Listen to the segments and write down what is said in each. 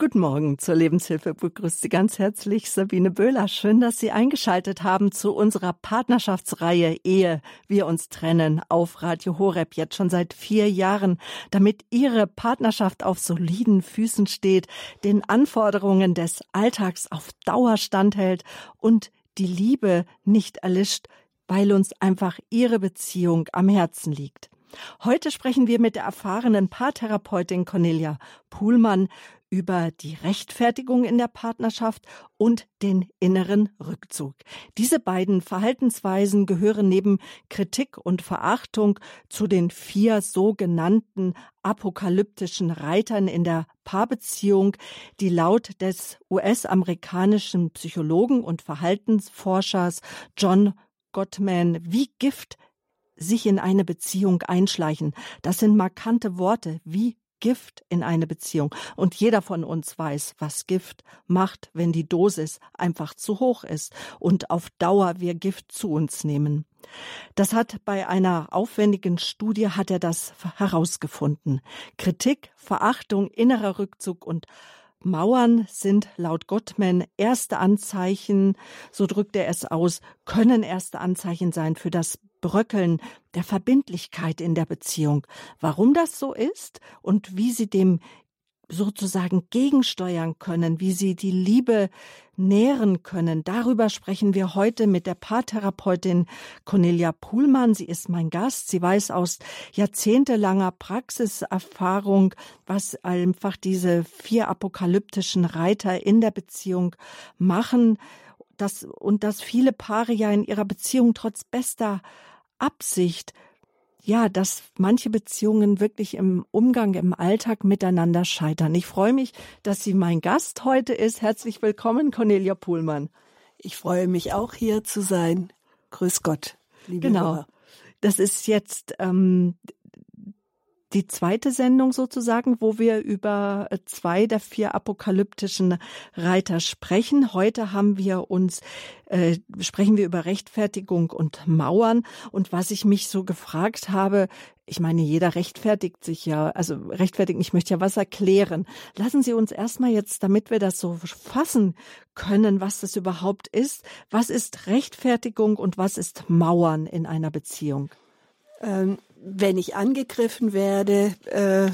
Guten Morgen zur Lebenshilfe. Begrüßt Sie ganz herzlich Sabine Böhler. Schön, dass Sie eingeschaltet haben zu unserer Partnerschaftsreihe Ehe wir uns trennen auf Radio Horeb jetzt schon seit vier Jahren, damit Ihre Partnerschaft auf soliden Füßen steht, den Anforderungen des Alltags auf Dauer standhält und die Liebe nicht erlischt, weil uns einfach Ihre Beziehung am Herzen liegt. Heute sprechen wir mit der erfahrenen Paartherapeutin Cornelia Puhlmann über die Rechtfertigung in der Partnerschaft und den inneren Rückzug. Diese beiden Verhaltensweisen gehören neben Kritik und Verachtung zu den vier sogenannten apokalyptischen Reitern in der Paarbeziehung, die laut des US-amerikanischen Psychologen und Verhaltensforschers John Gottman wie Gift sich in eine Beziehung einschleichen. Das sind markante Worte wie Gift in eine Beziehung. Und jeder von uns weiß, was Gift macht, wenn die Dosis einfach zu hoch ist und auf Dauer wir Gift zu uns nehmen. Das hat bei einer aufwendigen Studie hat er das herausgefunden. Kritik, Verachtung, innerer Rückzug und Mauern sind laut Gottman erste Anzeichen, so drückt er es aus, können erste Anzeichen sein für das Bröckeln der Verbindlichkeit in der Beziehung. Warum das so ist und wie sie dem sozusagen gegensteuern können, wie sie die Liebe nähren können. Darüber sprechen wir heute mit der Paartherapeutin Cornelia Puhlmann. Sie ist mein Gast. Sie weiß aus jahrzehntelanger Praxiserfahrung, was einfach diese vier apokalyptischen Reiter in der Beziehung machen. Das, und dass viele Paare ja in ihrer Beziehung trotz bester Absicht ja, dass manche Beziehungen wirklich im Umgang, im Alltag miteinander scheitern. Ich freue mich, dass sie mein Gast heute ist. Herzlich willkommen, Cornelia Pohlmann. Ich freue mich auch hier zu sein. Grüß Gott, liebe Genau. Hörer. Das ist jetzt ähm, die zweite Sendung sozusagen, wo wir über äh, zwei der vier apokalyptischen Reiter sprechen. Heute haben wir uns äh, sprechen wir über Rechtfertigung und Mauern und was ich mich so gefragt habe, ich meine, jeder rechtfertigt sich ja, also rechtfertigen, ich möchte ja was erklären. Lassen Sie uns erstmal jetzt, damit wir das so fassen können, was das überhaupt ist, was ist Rechtfertigung und was ist Mauern in einer Beziehung? Ähm, wenn ich angegriffen werde, äh,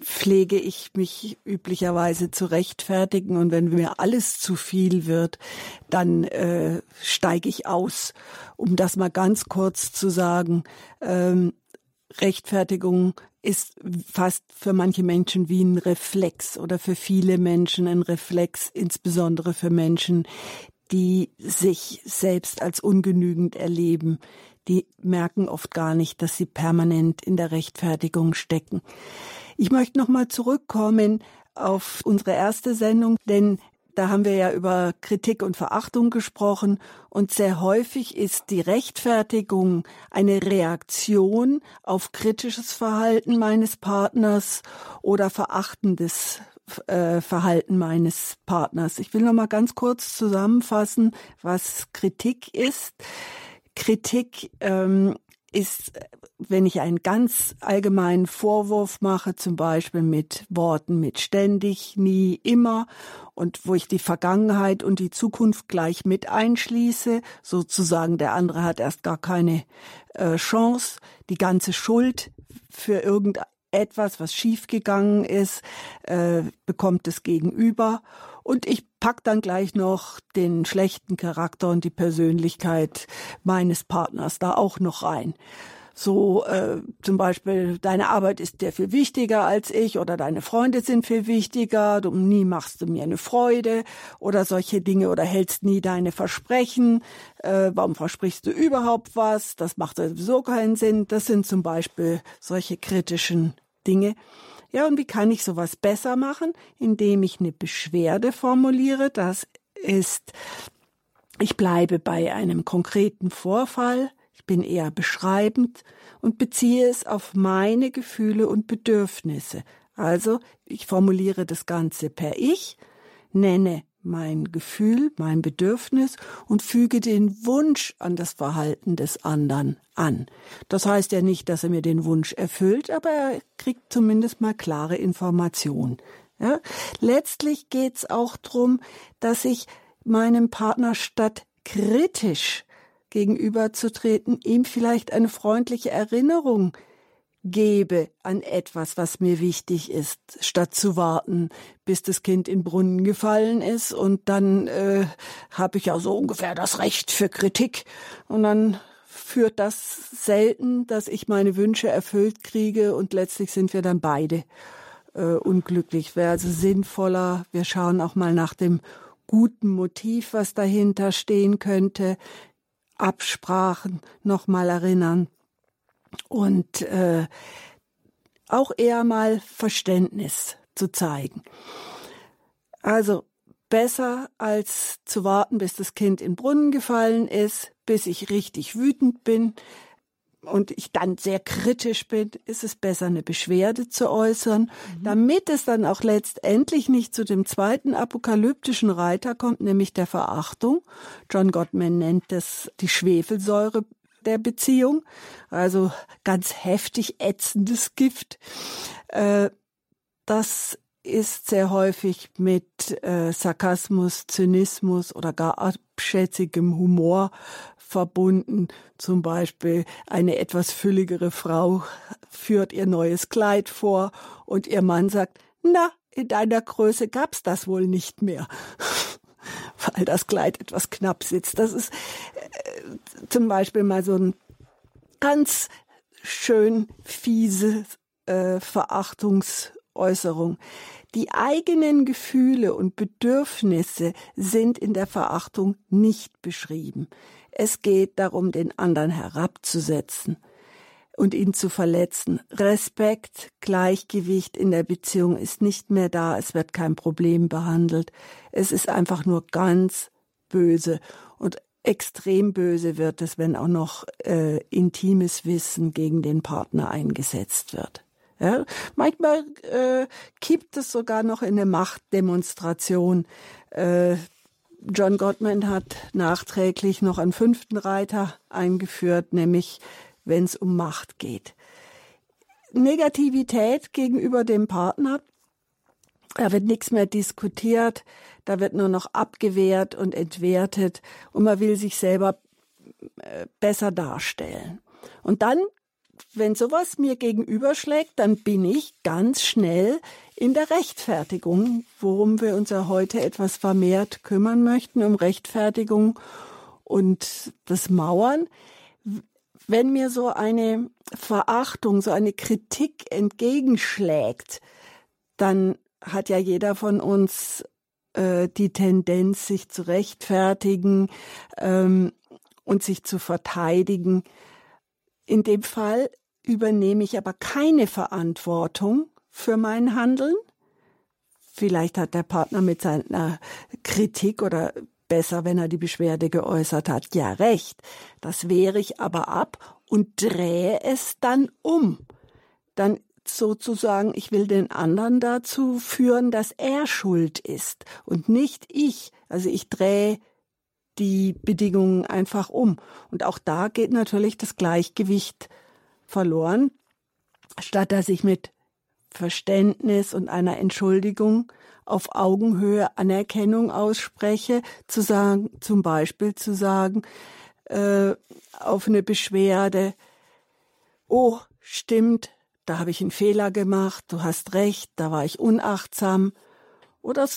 pflege ich mich üblicherweise zu rechtfertigen und wenn mir alles zu viel wird, dann äh, steige ich aus. Um das mal ganz kurz zu sagen, ähm, Rechtfertigung ist fast für manche Menschen wie ein Reflex oder für viele Menschen ein Reflex, insbesondere für Menschen, die sich selbst als ungenügend erleben, die merken oft gar nicht, dass sie permanent in der Rechtfertigung stecken. Ich möchte nochmal zurückkommen auf unsere erste Sendung, denn da haben wir ja über Kritik und Verachtung gesprochen und sehr häufig ist die Rechtfertigung eine Reaktion auf kritisches Verhalten meines Partners oder verachtendes äh, Verhalten meines Partners. Ich will noch mal ganz kurz zusammenfassen, was Kritik ist. Kritik ähm, ist, wenn ich einen ganz allgemeinen Vorwurf mache, zum Beispiel mit Worten mit ständig, nie, immer und wo ich die Vergangenheit und die Zukunft gleich mit einschließe, sozusagen der andere hat erst gar keine äh, Chance, die ganze Schuld für irgendetwas, was schiefgegangen ist, äh, bekommt das Gegenüber und ich pack dann gleich noch den schlechten Charakter und die Persönlichkeit meines Partners da auch noch rein. So äh, zum Beispiel, deine Arbeit ist dir viel wichtiger als ich oder deine Freunde sind viel wichtiger, du nie machst du mir eine Freude oder solche Dinge oder hältst nie deine Versprechen, äh, warum versprichst du überhaupt was, das macht sowieso keinen Sinn. Das sind zum Beispiel solche kritischen Dinge. Ja, und wie kann ich sowas besser machen? Indem ich eine Beschwerde formuliere. Das ist, ich bleibe bei einem konkreten Vorfall. Ich bin eher beschreibend und beziehe es auf meine Gefühle und Bedürfnisse. Also, ich formuliere das Ganze per Ich, nenne mein Gefühl, mein Bedürfnis und füge den Wunsch an das Verhalten des anderen an. Das heißt ja nicht, dass er mir den Wunsch erfüllt, aber er kriegt zumindest mal klare Informationen. Ja? Letztlich geht's auch drum, dass ich meinem Partner statt kritisch gegenüberzutreten, ihm vielleicht eine freundliche Erinnerung gebe an etwas, was mir wichtig ist, statt zu warten, bis das Kind in Brunnen gefallen ist. Und dann äh, habe ich ja so ungefähr das Recht für Kritik. Und dann führt das selten, dass ich meine Wünsche erfüllt kriege. Und letztlich sind wir dann beide äh, unglücklich. Wäre also sinnvoller, wir schauen auch mal nach dem guten Motiv, was dahinter stehen könnte, Absprachen nochmal erinnern und äh, auch eher mal Verständnis zu zeigen. Also besser als zu warten, bis das Kind in den Brunnen gefallen ist, bis ich richtig wütend bin und ich dann sehr kritisch bin, ist es besser, eine Beschwerde zu äußern, mhm. damit es dann auch letztendlich nicht zu dem zweiten apokalyptischen Reiter kommt, nämlich der Verachtung. John Gottman nennt das die Schwefelsäure der Beziehung, also ganz heftig ätzendes Gift. Äh, das ist sehr häufig mit äh, Sarkasmus, Zynismus oder gar abschätzigem Humor verbunden. Zum Beispiel eine etwas fülligere Frau führt ihr neues Kleid vor und ihr Mann sagt, na, in deiner Größe gab's das wohl nicht mehr. Weil das Kleid etwas knapp sitzt. Das ist äh, zum Beispiel mal so ein ganz schön fiese äh, Verachtungsäußerung. Die eigenen Gefühle und Bedürfnisse sind in der Verachtung nicht beschrieben. Es geht darum, den anderen herabzusetzen und ihn zu verletzen. Respekt, Gleichgewicht in der Beziehung ist nicht mehr da, es wird kein Problem behandelt. Es ist einfach nur ganz böse und extrem böse wird es, wenn auch noch äh, intimes Wissen gegen den Partner eingesetzt wird. Ja, manchmal äh, kippt es sogar noch in eine Machtdemonstration. Äh, John Gottman hat nachträglich noch einen fünften Reiter eingeführt, nämlich wenn es um Macht geht. Negativität gegenüber dem Partner, da wird nichts mehr diskutiert, da wird nur noch abgewehrt und entwertet und man will sich selber äh, besser darstellen. Und dann, wenn sowas mir gegenüberschlägt, dann bin ich ganz schnell in der Rechtfertigung, worum wir uns ja heute etwas vermehrt kümmern möchten, um Rechtfertigung und das Mauern wenn mir so eine Verachtung, so eine Kritik entgegenschlägt, dann hat ja jeder von uns äh, die Tendenz, sich zu rechtfertigen ähm, und sich zu verteidigen. In dem Fall übernehme ich aber keine Verantwortung für mein Handeln. Vielleicht hat der Partner mit seiner Kritik oder besser, wenn er die Beschwerde geäußert hat. Ja, recht. Das wehre ich aber ab und drehe es dann um. Dann sozusagen, ich will den anderen dazu führen, dass er schuld ist und nicht ich. Also ich drehe die Bedingungen einfach um. Und auch da geht natürlich das Gleichgewicht verloren. Statt dass ich mit Verständnis und einer Entschuldigung auf Augenhöhe Anerkennung ausspreche, zu sagen, zum Beispiel zu sagen, äh, auf eine Beschwerde, oh, stimmt, da habe ich einen Fehler gemacht, du hast recht, da war ich unachtsam. Oder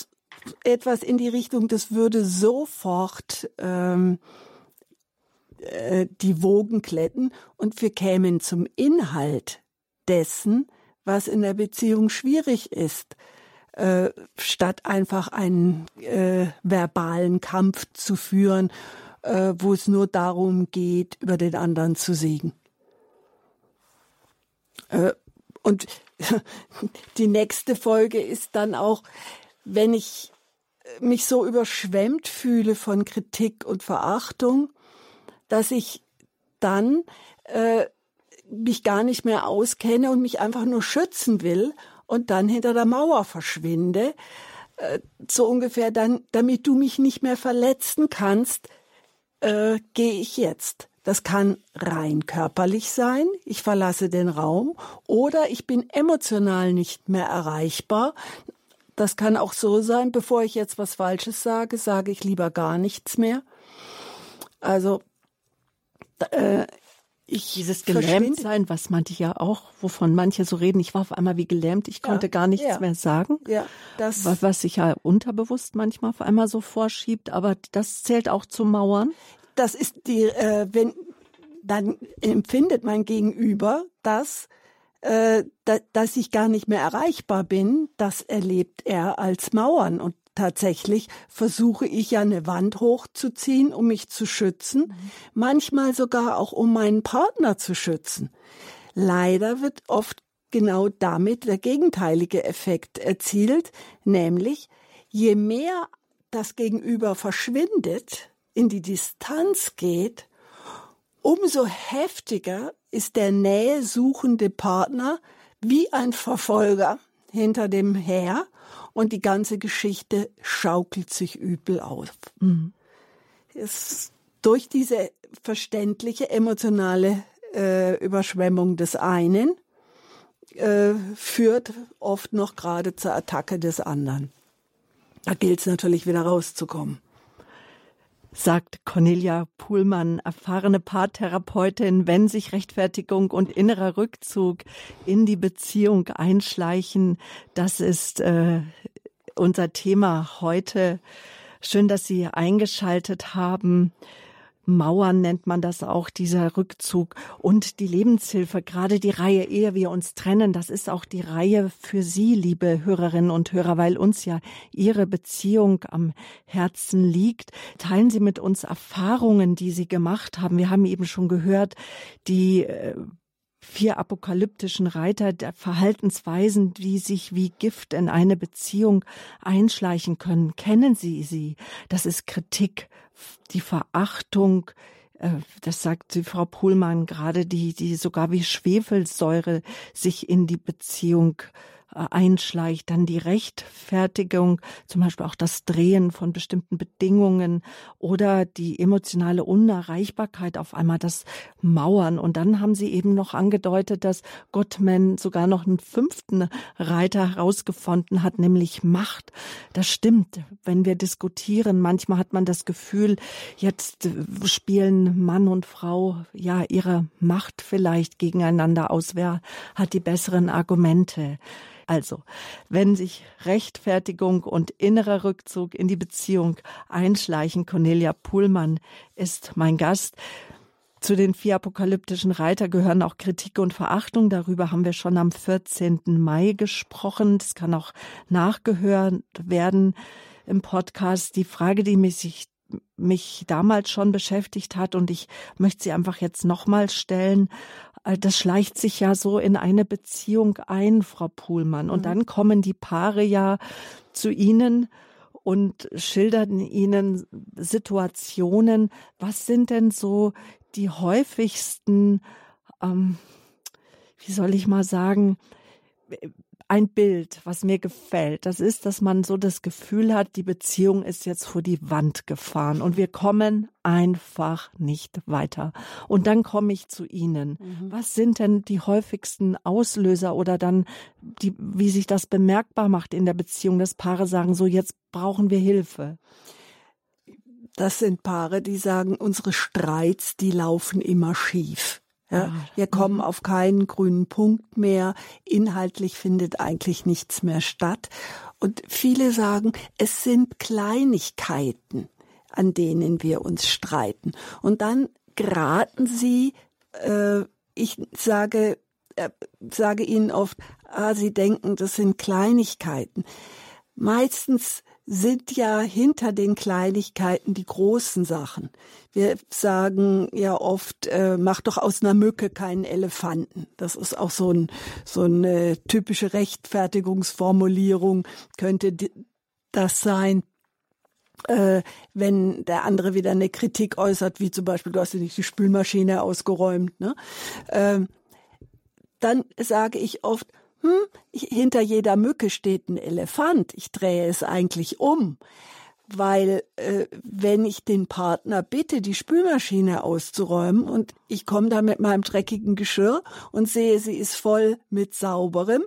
etwas in die Richtung, das würde sofort ähm, äh, die Wogen kletten und wir kämen zum Inhalt dessen, was in der Beziehung schwierig ist. Äh, statt einfach einen äh, verbalen Kampf zu führen, äh, wo es nur darum geht, über den anderen zu siegen. Äh, und die nächste Folge ist dann auch, wenn ich mich so überschwemmt fühle von Kritik und Verachtung, dass ich dann äh, mich gar nicht mehr auskenne und mich einfach nur schützen will und dann hinter der Mauer verschwinde, äh, so ungefähr dann, damit du mich nicht mehr verletzen kannst, äh, gehe ich jetzt. Das kann rein körperlich sein, ich verlasse den Raum oder ich bin emotional nicht mehr erreichbar. Das kann auch so sein, bevor ich jetzt was Falsches sage, sage ich lieber gar nichts mehr. Also äh, ich Dieses Gelähmtsein, was manche ja auch, wovon manche so reden, ich war auf einmal wie gelähmt, ich konnte ja, gar nichts ja. mehr sagen. Ja, das was, was sich ja unterbewusst manchmal auf einmal so vorschiebt, aber das zählt auch zu Mauern. Das ist die, äh, wenn dann empfindet mein Gegenüber das, äh, da, dass ich gar nicht mehr erreichbar bin, das erlebt er als Mauern und tatsächlich versuche ich ja eine Wand hochzuziehen, um mich zu schützen, manchmal sogar auch um meinen Partner zu schützen. Leider wird oft genau damit der gegenteilige Effekt erzielt, nämlich je mehr das Gegenüber verschwindet, in die Distanz geht, umso heftiger ist der nähesuchende Partner wie ein Verfolger hinter dem her und die ganze Geschichte schaukelt sich übel auf. Mhm. Es, durch diese verständliche emotionale äh, Überschwemmung des einen äh, führt oft noch gerade zur Attacke des anderen. Da gilt es natürlich wieder rauszukommen sagt Cornelia Puhlmann, erfahrene Paartherapeutin, wenn sich Rechtfertigung und innerer Rückzug in die Beziehung einschleichen. Das ist äh, unser Thema heute. Schön, dass Sie eingeschaltet haben. Mauern nennt man das auch, dieser Rückzug und die Lebenshilfe, gerade die Reihe, ehe wir uns trennen, das ist auch die Reihe für Sie, liebe Hörerinnen und Hörer, weil uns ja Ihre Beziehung am Herzen liegt. Teilen Sie mit uns Erfahrungen, die Sie gemacht haben. Wir haben eben schon gehört, die äh, vier apokalyptischen Reiter der Verhaltensweisen, die sich wie Gift in eine Beziehung einschleichen können. Kennen Sie sie? Das ist Kritik, die Verachtung, äh, das sagt die Frau Pohlmann gerade, die, die sogar wie Schwefelsäure sich in die Beziehung äh, einschleicht, dann die Rechtfertigung, zum Beispiel auch das Drehen von bestimmten Bedingungen oder die emotionale Unerreichbarkeit auf einmal das Mauern. Und dann haben sie eben noch angedeutet, dass Gottman sogar noch einen fünften Reiter herausgefunden hat, nämlich Macht. Das stimmt. Wenn wir diskutieren, manchmal hat man das Gefühl, jetzt spielen Mann und Frau ja ihre Macht vielleicht gegeneinander aus. Wer hat die besseren Argumente? Also, wenn sich Rechtfertigung und innerer Rückzug in die Beziehung einschleichen, Cornelia Puhlmann ist mein Gast. Zu den vier apokalyptischen Reiter gehören auch Kritik und Verachtung. Darüber haben wir schon am 14. Mai gesprochen. Das kann auch nachgehört werden im Podcast. Die Frage, die mich, mich damals schon beschäftigt hat und ich möchte sie einfach jetzt nochmal stellen. Äh, das schleicht sich ja so in eine Beziehung ein, Frau Puhlmann. Und mhm. dann kommen die Paare ja zu Ihnen und schildern Ihnen Situationen. Was sind denn so die häufigsten, ähm, wie soll ich mal sagen, ein Bild, was mir gefällt. Das ist, dass man so das Gefühl hat, die Beziehung ist jetzt vor die Wand gefahren und wir kommen einfach nicht weiter. Und dann komme ich zu Ihnen. Mhm. Was sind denn die häufigsten Auslöser oder dann, die, wie sich das bemerkbar macht in der Beziehung, dass Paare sagen, so jetzt brauchen wir Hilfe? Das sind Paare, die sagen, unsere Streits, die laufen immer schief. Ja, ah, wir kommen mhm. auf keinen grünen Punkt mehr. Inhaltlich findet eigentlich nichts mehr statt. Und viele sagen, es sind Kleinigkeiten, an denen wir uns streiten. Und dann geraten sie, äh, ich sage, äh, sage ihnen oft, ah, sie denken, das sind Kleinigkeiten. Meistens sind ja hinter den Kleinigkeiten die großen Sachen. Wir sagen ja oft, äh, mach doch aus einer Mücke keinen Elefanten. Das ist auch so, ein, so eine typische Rechtfertigungsformulierung, könnte das sein. Äh, wenn der andere wieder eine Kritik äußert, wie zum Beispiel, du hast ja nicht die Spülmaschine ausgeräumt, ne? äh, dann sage ich oft, hm, hinter jeder Mücke steht ein Elefant. Ich drehe es eigentlich um. Weil äh, wenn ich den Partner bitte, die Spülmaschine auszuräumen und ich komme da mit meinem dreckigen Geschirr und sehe, sie ist voll mit sauberem,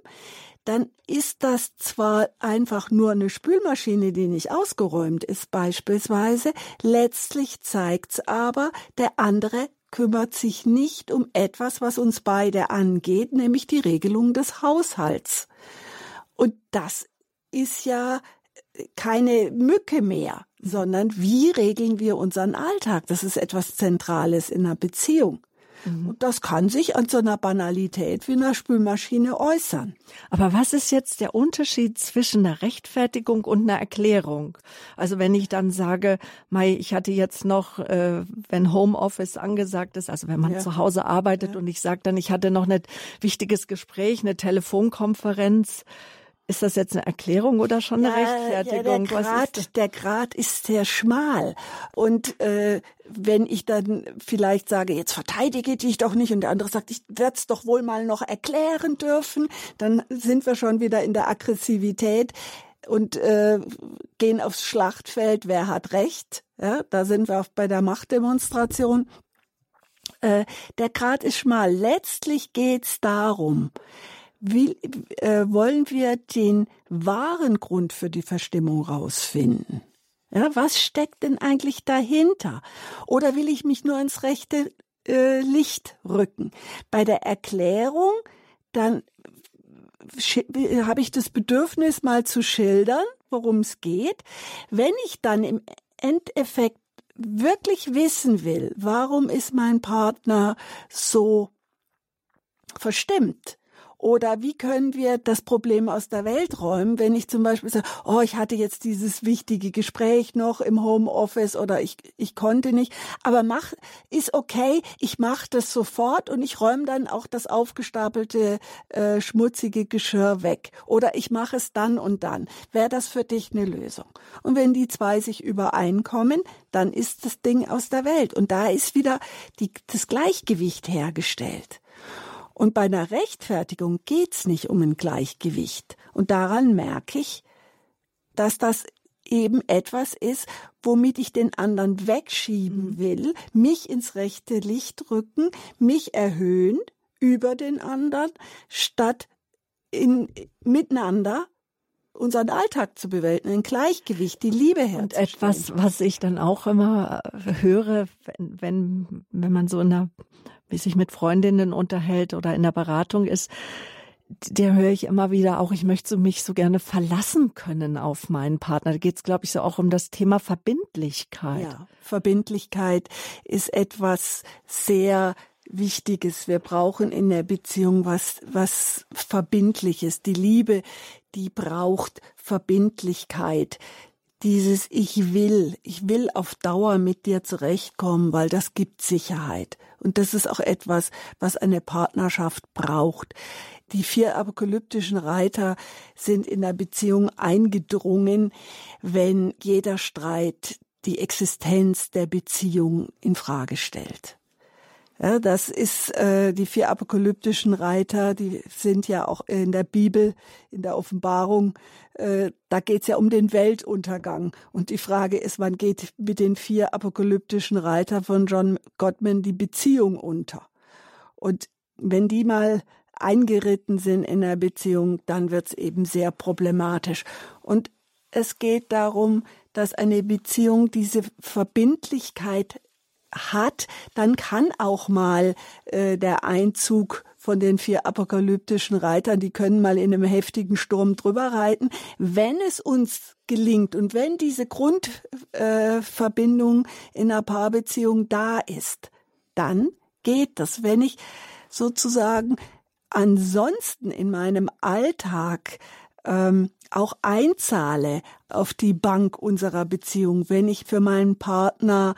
dann ist das zwar einfach nur eine Spülmaschine, die nicht ausgeräumt ist beispielsweise, letztlich zeigt's aber, der andere kümmert sich nicht um etwas, was uns beide angeht, nämlich die Regelung des Haushalts. Und das ist ja keine Mücke mehr, sondern wie regeln wir unseren Alltag? Das ist etwas Zentrales in einer Beziehung. Mhm. Und das kann sich an so einer Banalität wie einer Spülmaschine äußern. Aber was ist jetzt der Unterschied zwischen einer Rechtfertigung und einer Erklärung? Also wenn ich dann sage, Mai, ich hatte jetzt noch, äh, wenn Homeoffice angesagt ist, also wenn man ja. zu Hause arbeitet ja. und ich sage dann, ich hatte noch ein wichtiges Gespräch, eine Telefonkonferenz, ist das jetzt eine Erklärung oder schon eine ja, Rechtfertigung? Ja, der, Grad, der Grad ist sehr schmal. Und äh, wenn ich dann vielleicht sage, jetzt verteidige dich doch nicht und der andere sagt, ich werde es doch wohl mal noch erklären dürfen, dann sind wir schon wieder in der Aggressivität und äh, gehen aufs Schlachtfeld, wer hat Recht. Ja, da sind wir auch bei der Machtdemonstration. Äh, der Grad ist schmal. Letztlich geht's darum, will, äh, wollen wir den wahren Grund für die Verstimmung rausfinden? Ja, was steckt denn eigentlich dahinter? Oder will ich mich nur ins rechte äh, Licht rücken? Bei der Erklärung, dann habe ich das Bedürfnis, mal zu schildern, worum es geht. Wenn ich dann im Endeffekt wirklich wissen will, warum ist mein Partner so verstimmt, oder wie können wir das Problem aus der Welt räumen, wenn ich zum Beispiel sage, oh, ich hatte jetzt dieses wichtige Gespräch noch im Homeoffice oder ich, ich konnte nicht. Aber mach, ist okay, ich mache das sofort und ich räume dann auch das aufgestapelte, äh, schmutzige Geschirr weg. Oder ich mache es dann und dann. Wäre das für dich eine Lösung? Und wenn die zwei sich übereinkommen, dann ist das Ding aus der Welt. Und da ist wieder die, das Gleichgewicht hergestellt. Und bei einer Rechtfertigung geht's nicht um ein Gleichgewicht. Und daran merke ich, dass das eben etwas ist, womit ich den anderen wegschieben mhm. will, mich ins rechte Licht rücken, mich erhöhen über den anderen, statt in, miteinander unseren Alltag zu bewältigen, ein Gleichgewicht, die Liebe herzustellen. Und etwas, was ich dann auch immer höre, wenn, wenn, wenn man so in einer wie sich mit Freundinnen unterhält oder in der Beratung ist, der höre ich immer wieder auch, ich möchte mich so gerne verlassen können auf meinen Partner. Da geht es, glaube ich, so auch um das Thema Verbindlichkeit. Ja, Verbindlichkeit ist etwas sehr Wichtiges. Wir brauchen in der Beziehung was, was Verbindliches. Die Liebe, die braucht Verbindlichkeit dieses Ich will, ich will auf Dauer mit dir zurechtkommen, weil das gibt Sicherheit. Und das ist auch etwas, was eine Partnerschaft braucht. Die vier apokalyptischen Reiter sind in der Beziehung eingedrungen, wenn jeder Streit die Existenz der Beziehung in Frage stellt. Ja, das ist äh, die vier apokalyptischen Reiter, die sind ja auch in der Bibel, in der Offenbarung. Äh, da geht's ja um den Weltuntergang. Und die Frage ist, wann geht mit den vier apokalyptischen Reiter von John Gottman die Beziehung unter? Und wenn die mal eingeritten sind in der Beziehung, dann wird's eben sehr problematisch. Und es geht darum, dass eine Beziehung diese Verbindlichkeit hat, dann kann auch mal äh, der Einzug von den vier apokalyptischen Reitern, die können mal in einem heftigen Sturm drüber reiten. Wenn es uns gelingt und wenn diese Grundverbindung äh, in einer Paarbeziehung da ist, dann geht das. Wenn ich sozusagen ansonsten in meinem Alltag ähm, auch einzahle auf die Bank unserer Beziehung, wenn ich für meinen Partner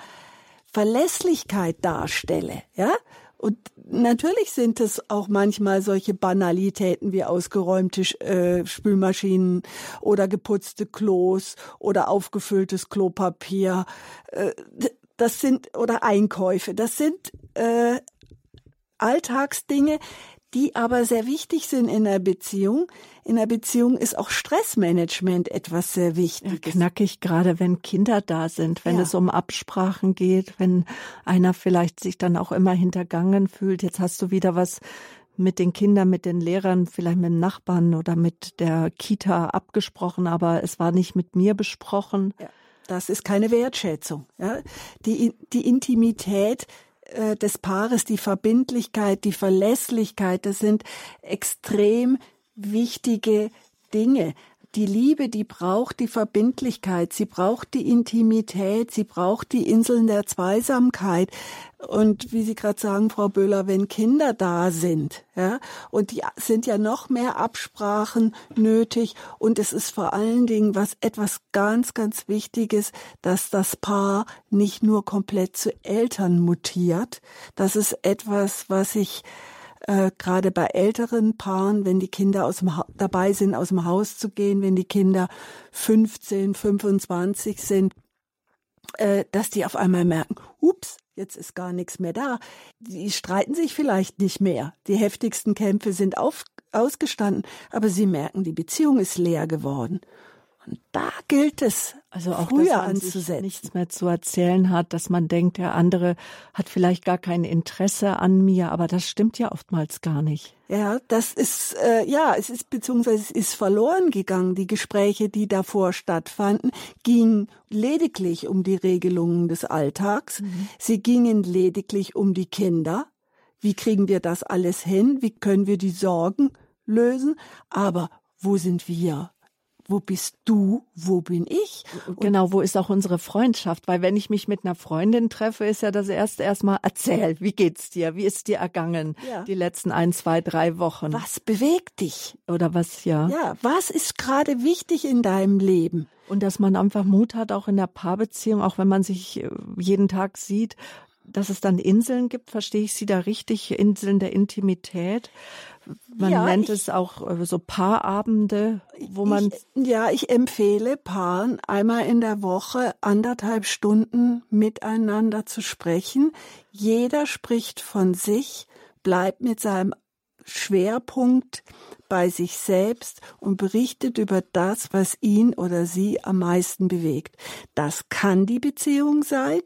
Verlässlichkeit darstelle, ja? Und natürlich sind es auch manchmal solche Banalitäten wie ausgeräumte äh, Spülmaschinen oder geputzte Klos oder aufgefülltes Klopapier. Äh, das sind oder Einkäufe. Das sind äh, Alltagsdinge, die aber sehr wichtig sind in der Beziehung. In der Beziehung ist auch Stressmanagement etwas sehr Wichtiges. Ja, knackig, gerade wenn Kinder da sind, wenn ja. es um Absprachen geht, wenn einer vielleicht sich dann auch immer hintergangen fühlt. Jetzt hast du wieder was mit den Kindern, mit den Lehrern, vielleicht mit dem Nachbarn oder mit der Kita abgesprochen, aber es war nicht mit mir besprochen. Ja, das ist keine Wertschätzung. Ja. Die, die Intimität äh, des Paares, die Verbindlichkeit, die Verlässlichkeit, das sind extrem wichtige Dinge die Liebe, die braucht die Verbindlichkeit, sie braucht die Intimität, sie braucht die Inseln der Zweisamkeit. Und wie Sie gerade sagen, Frau Böhler, wenn Kinder da sind, ja, und die sind ja noch mehr Absprachen nötig. Und es ist vor allen Dingen was etwas ganz, ganz Wichtiges, dass das Paar nicht nur komplett zu Eltern mutiert. Das ist etwas, was ich äh, gerade bei älteren Paaren, wenn die Kinder aus dem ha dabei sind, aus dem Haus zu gehen, wenn die Kinder 15, 25 sind, äh, dass die auf einmal merken, ups, jetzt ist gar nichts mehr da. Die streiten sich vielleicht nicht mehr. Die heftigsten Kämpfe sind auf, ausgestanden, aber sie merken, die Beziehung ist leer geworden. Und da gilt es, also auch früher dass man anzusetzen. nichts mehr zu erzählen hat, dass man denkt, der andere hat vielleicht gar kein Interesse an mir, aber das stimmt ja oftmals gar nicht. Ja, das ist äh, ja, es ist beziehungsweise es ist verloren gegangen. Die Gespräche, die davor stattfanden, gingen lediglich um die Regelungen des Alltags. Mhm. Sie gingen lediglich um die Kinder. Wie kriegen wir das alles hin? Wie können wir die Sorgen lösen? Aber wo sind wir? Wo bist du, wo bin ich? Und genau, wo ist auch unsere Freundschaft? Weil wenn ich mich mit einer Freundin treffe, ist ja das erste erstmal erzähl, wie geht's dir? Wie ist dir ergangen ja. die letzten ein, zwei, drei Wochen? Was bewegt dich? Oder was, ja? Ja, was ist gerade wichtig in deinem Leben? Und dass man einfach Mut hat, auch in der Paarbeziehung, auch wenn man sich äh, jeden Tag sieht, dass es dann Inseln gibt, verstehe ich Sie da richtig, Inseln der Intimität, man ja, nennt ich, es auch äh, so Paarabende, wo man. Ich, ja, ich empfehle Paaren einmal in der Woche anderthalb Stunden miteinander zu sprechen. Jeder spricht von sich, bleibt mit seinem Schwerpunkt bei sich selbst und berichtet über das, was ihn oder sie am meisten bewegt. Das kann die Beziehung sein.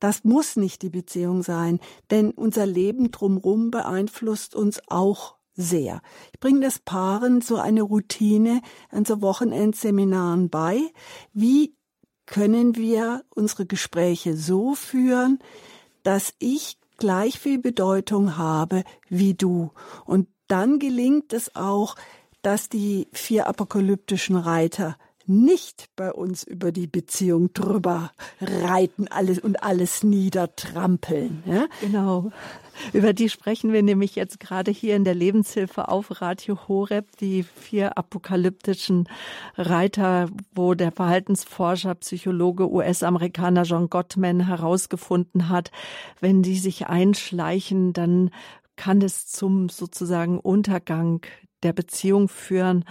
Das muss nicht die Beziehung sein, denn unser Leben drumherum beeinflusst uns auch sehr. Ich bringe das Paaren so eine Routine an so Wochenendseminaren bei. Wie können wir unsere Gespräche so führen, dass ich gleich viel Bedeutung habe wie du? Und dann gelingt es auch, dass die vier apokalyptischen Reiter nicht bei uns über die Beziehung drüber reiten alles und alles niedertrampeln. Ja? Genau. Über die sprechen wir nämlich jetzt gerade hier in der Lebenshilfe auf Radio Horeb, die vier apokalyptischen Reiter, wo der Verhaltensforscher, Psychologe, US-Amerikaner John Gottman herausgefunden hat, wenn die sich einschleichen, dann kann es zum sozusagen Untergang der Beziehung führen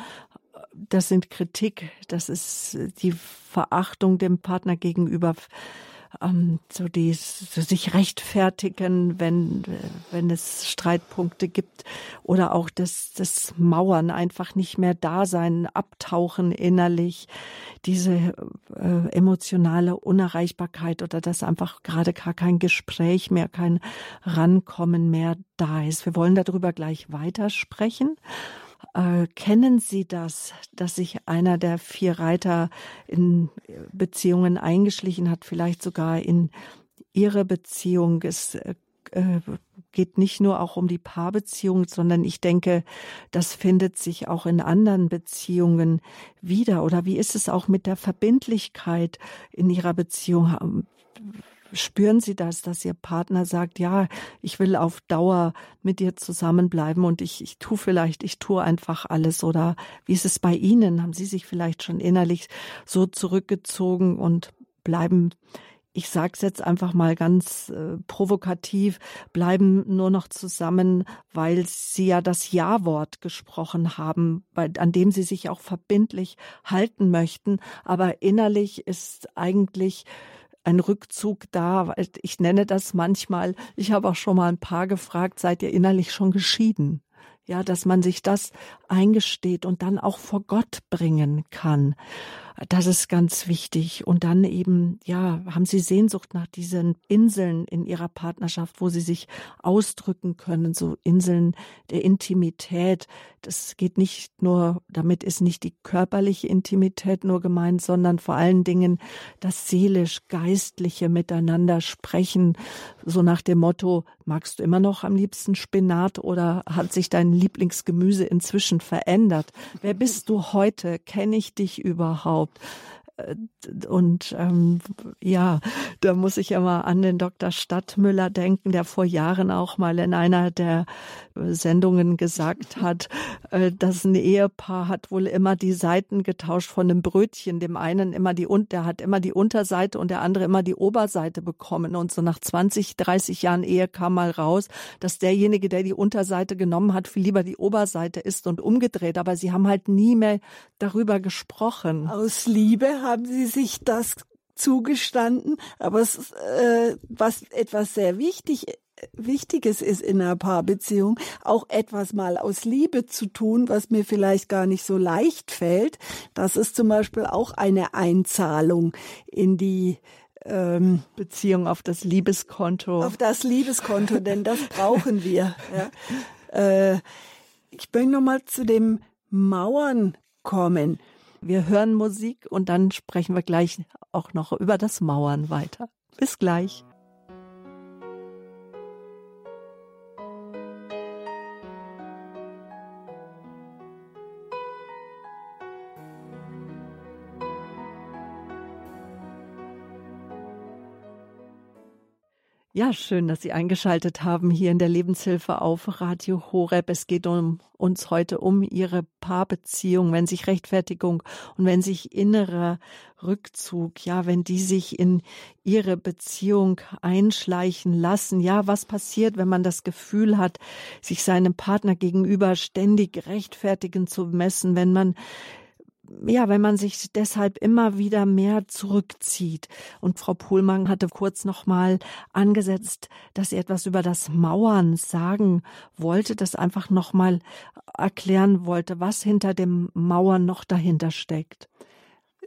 das sind Kritik, das ist die Verachtung dem Partner gegenüber, ähm, so die so sich rechtfertigen, wenn wenn es Streitpunkte gibt oder auch das das Mauern einfach nicht mehr da sein, abtauchen innerlich, diese äh, emotionale Unerreichbarkeit oder dass einfach gerade gar kein Gespräch mehr, kein Rankommen mehr da ist. Wir wollen darüber gleich weitersprechen. Äh, kennen Sie das, dass sich einer der vier Reiter in Beziehungen eingeschlichen hat, vielleicht sogar in Ihre Beziehung? Es äh, äh, geht nicht nur auch um die Paarbeziehung, sondern ich denke, das findet sich auch in anderen Beziehungen wieder. Oder wie ist es auch mit der Verbindlichkeit in Ihrer Beziehung? Spüren Sie das, dass Ihr Partner sagt, ja, ich will auf Dauer mit dir zusammenbleiben und ich, ich tue vielleicht, ich tue einfach alles? Oder wie ist es bei Ihnen? Haben Sie sich vielleicht schon innerlich so zurückgezogen und bleiben, ich sage es jetzt einfach mal ganz äh, provokativ, bleiben nur noch zusammen, weil Sie ja das Ja-Wort gesprochen haben, bei, an dem Sie sich auch verbindlich halten möchten. Aber innerlich ist eigentlich ein Rückzug da. Ich nenne das manchmal, ich habe auch schon mal ein paar gefragt, seid ihr innerlich schon geschieden? Ja, dass man sich das eingesteht und dann auch vor Gott bringen kann. Das ist ganz wichtig. Und dann eben, ja, haben Sie Sehnsucht nach diesen Inseln in Ihrer Partnerschaft, wo Sie sich ausdrücken können, so Inseln der Intimität. Das geht nicht nur, damit ist nicht die körperliche Intimität nur gemeint, sondern vor allen Dingen das seelisch-geistliche Miteinander sprechen. So nach dem Motto, magst du immer noch am liebsten Spinat oder hat sich dein Lieblingsgemüse inzwischen verändert? Wer bist du heute? Kenne ich dich überhaupt? Äh, und ähm, ja, da muss ich ja mal an den Dr. Stadtmüller denken, der vor Jahren auch mal in einer der Sendungen gesagt hat, äh, dass ein Ehepaar hat wohl immer die Seiten getauscht von einem Brötchen. Dem einen immer die und der hat immer die Unterseite und der andere immer die Oberseite bekommen. Und so nach 20, 30 Jahren Ehe kam mal raus, dass derjenige, der die Unterseite genommen hat, viel lieber die Oberseite ist und umgedreht. Aber sie haben halt nie mehr darüber gesprochen. Aus Liebe haben sie sich das zugestanden, aber es, äh, was etwas sehr wichtig Wichtiges ist in einer Paarbeziehung, auch etwas mal aus Liebe zu tun, was mir vielleicht gar nicht so leicht fällt. Das ist zum Beispiel auch eine Einzahlung in die ähm, Beziehung auf das Liebeskonto. Auf das Liebeskonto, denn das brauchen wir. Ja. Äh, ich möchte noch mal zu dem Mauern kommen. Wir hören Musik und dann sprechen wir gleich auch noch über das Mauern weiter. Bis gleich. Ja, schön, dass Sie eingeschaltet haben hier in der Lebenshilfe auf Radio Horeb. Es geht um uns heute um Ihre Paarbeziehung, wenn sich Rechtfertigung und wenn sich innerer Rückzug, ja, wenn die sich in Ihre Beziehung einschleichen lassen. Ja, was passiert, wenn man das Gefühl hat, sich seinem Partner gegenüber ständig rechtfertigen zu messen, wenn man ja, wenn man sich deshalb immer wieder mehr zurückzieht. Und Frau Pohlmann hatte kurz noch mal angesetzt, dass sie etwas über das Mauern sagen wollte, das einfach noch mal erklären wollte, was hinter dem Mauern noch dahinter steckt.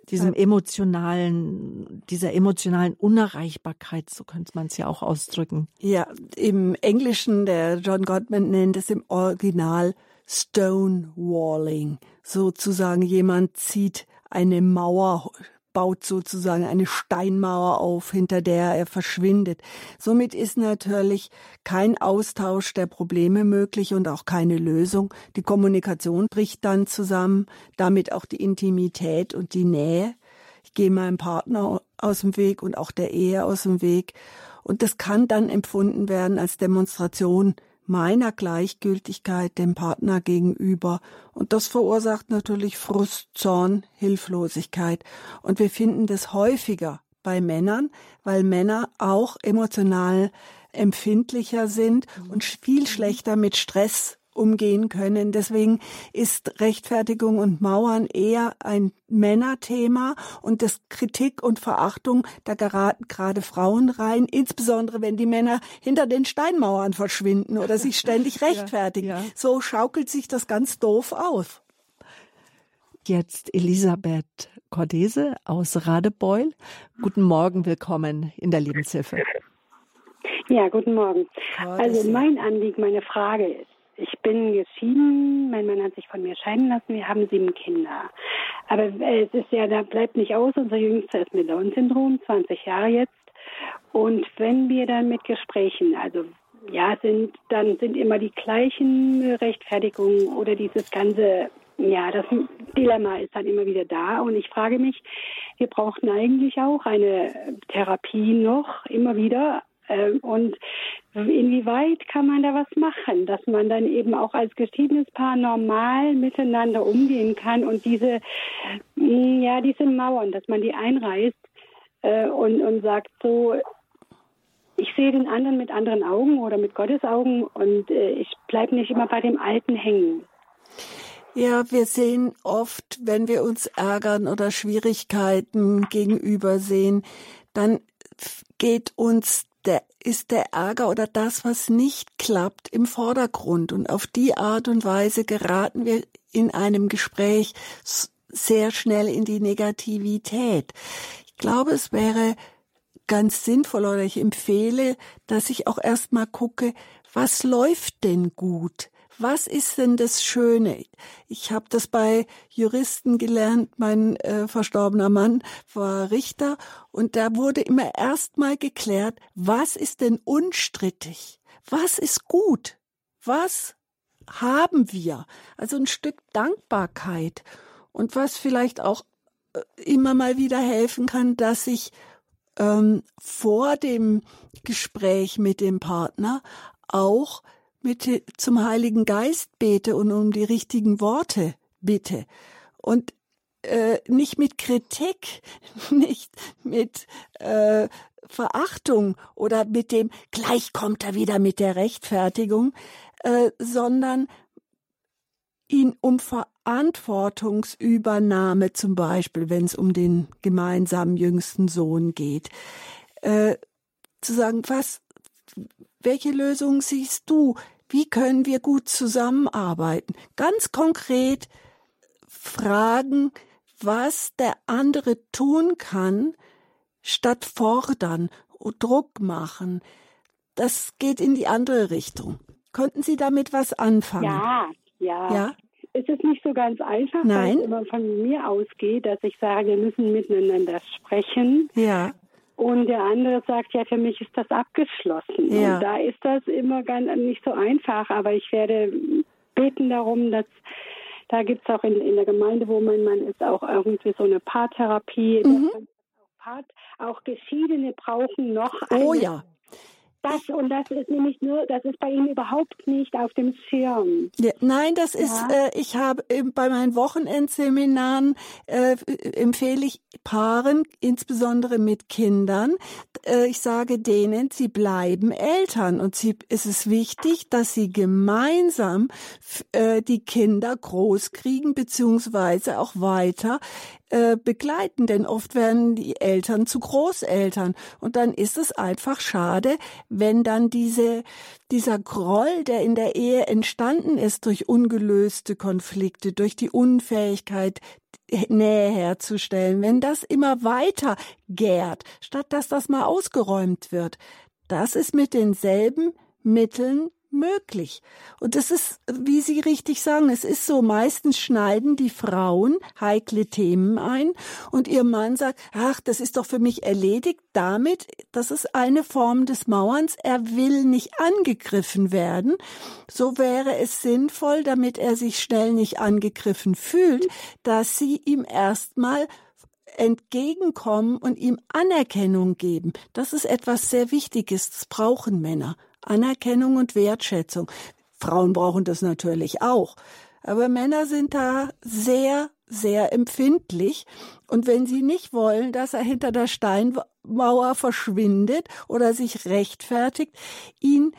Diesem emotionalen, dieser emotionalen Unerreichbarkeit, so könnte man es ja auch ausdrücken. Ja, im Englischen, der John Gottman nennt es im Original Stonewalling. Sozusagen jemand zieht eine Mauer, baut sozusagen eine Steinmauer auf, hinter der er verschwindet. Somit ist natürlich kein Austausch der Probleme möglich und auch keine Lösung. Die Kommunikation bricht dann zusammen, damit auch die Intimität und die Nähe. Ich gehe meinem Partner aus dem Weg und auch der Ehe aus dem Weg. Und das kann dann empfunden werden als Demonstration meiner Gleichgültigkeit dem Partner gegenüber. Und das verursacht natürlich Frust, Zorn, Hilflosigkeit. Und wir finden das häufiger bei Männern, weil Männer auch emotional empfindlicher sind und viel schlechter mit Stress umgehen können. Deswegen ist Rechtfertigung und Mauern eher ein Männerthema und das Kritik und Verachtung, da geraten gerade Frauen rein, insbesondere wenn die Männer hinter den Steinmauern verschwinden oder sich ständig rechtfertigen. Ja, ja. So schaukelt sich das ganz doof auf. Jetzt Elisabeth Cordese aus Radebeul. Guten Morgen, willkommen in der Lebenshilfe. Ja, guten Morgen. Also mein Anliegen, meine Frage ist, ich bin geschieden, mein Mann hat sich von mir scheiden lassen, wir haben sieben Kinder. Aber es ist ja, da bleibt nicht aus, unser Jüngster ist mit Down-Syndrom, 20 Jahre jetzt. Und wenn wir dann mit Gesprächen, also ja, sind, dann sind immer die gleichen Rechtfertigungen oder dieses ganze, ja, das Dilemma ist dann immer wieder da. Und ich frage mich, wir brauchten eigentlich auch eine Therapie noch, immer wieder, und inwieweit kann man da was machen, dass man dann eben auch als geschiedenes Paar normal miteinander umgehen kann und diese, mm, ja, diese Mauern, dass man die einreißt äh, und, und sagt so, ich sehe den anderen mit anderen Augen oder mit Gottes Augen und äh, ich bleibe nicht immer bei dem Alten hängen. Ja, wir sehen oft, wenn wir uns ärgern oder Schwierigkeiten gegenüber sehen, dann geht uns der, ist der Ärger oder das, was nicht klappt, im Vordergrund. Und auf die Art und Weise geraten wir in einem Gespräch sehr schnell in die Negativität. Ich glaube, es wäre ganz sinnvoll oder ich empfehle, dass ich auch erstmal gucke, was läuft denn gut? Was ist denn das Schöne? Ich habe das bei Juristen gelernt. Mein äh, verstorbener Mann war Richter und da wurde immer erstmal geklärt, was ist denn unstrittig? Was ist gut? Was haben wir? Also ein Stück Dankbarkeit und was vielleicht auch äh, immer mal wieder helfen kann, dass ich ähm, vor dem Gespräch mit dem Partner auch mit zum Heiligen Geist bete und um die richtigen Worte bitte. Und äh, nicht mit Kritik, nicht mit äh, Verachtung oder mit dem gleich kommt er wieder mit der Rechtfertigung, äh, sondern ihn um Verantwortungsübernahme zum Beispiel, wenn es um den gemeinsamen jüngsten Sohn geht, äh, zu sagen, was, welche Lösung siehst du? Wie können wir gut zusammenarbeiten? Ganz konkret fragen, was der andere tun kann, statt fordern Druck machen. Das geht in die andere Richtung. Konnten Sie damit was anfangen? Ja, ja. ja? Es ist nicht so ganz einfach, Nein. weil es immer von mir ausgeht, dass ich sage, wir müssen miteinander sprechen. Ja. Und der andere sagt, ja, für mich ist das abgeschlossen. Ja. Und da ist das immer ganz nicht so einfach. Aber ich werde beten darum, dass da gibt es auch in, in der Gemeinde, wo mein Mann ist, auch irgendwie so eine Paartherapie. Mhm. Auch, auch Geschiedene brauchen noch oh, eine ja. Das und das ist nämlich nur, das ist bei Ihnen überhaupt nicht auf dem Schirm. Ja, nein, das ist, Ja. äh, ich habe äh, bei meinen Wochenendseminaren äh, empfehle ich Paaren, insbesondere mit Kindern, äh, ich sage denen, sie bleiben Eltern und sie, es ist wichtig, dass sie gemeinsam äh, die Kinder großkriegen beziehungsweise auch weiter äh, begleiten, denn oft werden die Eltern zu Großeltern. Und dann ist es einfach schade, wenn dann diese dieser Groll, der in der Ehe entstanden ist durch ungelöste Konflikte, durch die Unfähigkeit Nähe herzustellen, wenn das immer weiter gärt, statt dass das mal ausgeräumt wird, das ist mit denselben Mitteln möglich. Und es ist, wie Sie richtig sagen, es ist so, meistens schneiden die Frauen heikle Themen ein und ihr Mann sagt, ach, das ist doch für mich erledigt damit, das ist eine Form des Mauerns, er will nicht angegriffen werden. So wäre es sinnvoll, damit er sich schnell nicht angegriffen fühlt, dass sie ihm erstmal entgegenkommen und ihm Anerkennung geben. Das ist etwas sehr Wichtiges. Das brauchen Männer. Anerkennung und Wertschätzung. Frauen brauchen das natürlich auch. Aber Männer sind da sehr, sehr empfindlich. Und wenn sie nicht wollen, dass er hinter der Steinmauer verschwindet oder sich rechtfertigt, ihn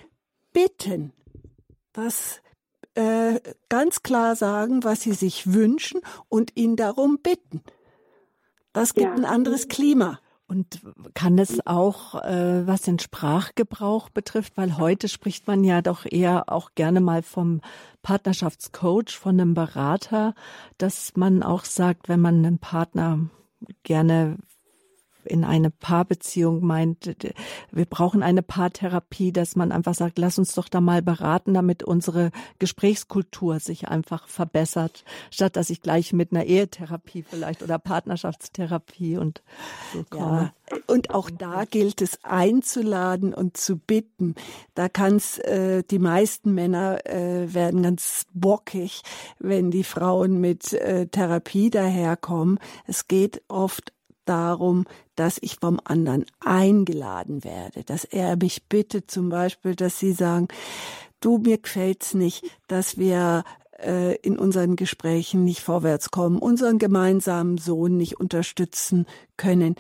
bitten, das äh, ganz klar sagen, was sie sich wünschen und ihn darum bitten. Das gibt Ja. ein anderes Klima. Und kann es auch, äh, was den Sprachgebrauch betrifft, weil heute spricht man ja doch eher auch gerne mal vom Partnerschaftscoach, von einem Berater, dass man auch sagt, wenn man einen Partner gerne in eine Paarbeziehung meint, wir brauchen eine Paartherapie, dass man einfach sagt, lass uns doch da mal beraten, damit unsere Gesprächskultur sich einfach verbessert, statt dass ich gleich mit einer Ehetherapie vielleicht oder Partnerschaftstherapie und so komme. Ja, und auch da gilt es einzuladen und zu bitten. Da kann's äh, die meisten Männer äh, werden ganz bockig, wenn die Frauen mit äh, Therapie daherkommen. Es geht oft darum, dass ich vom anderen eingeladen werde, dass er mich bittet, zum Beispiel, dass sie sagen, du, mir gefällt's nicht, dass wir äh, in unseren Gesprächen nicht vorwärts kommen, unseren gemeinsamen Sohn nicht unterstützen können.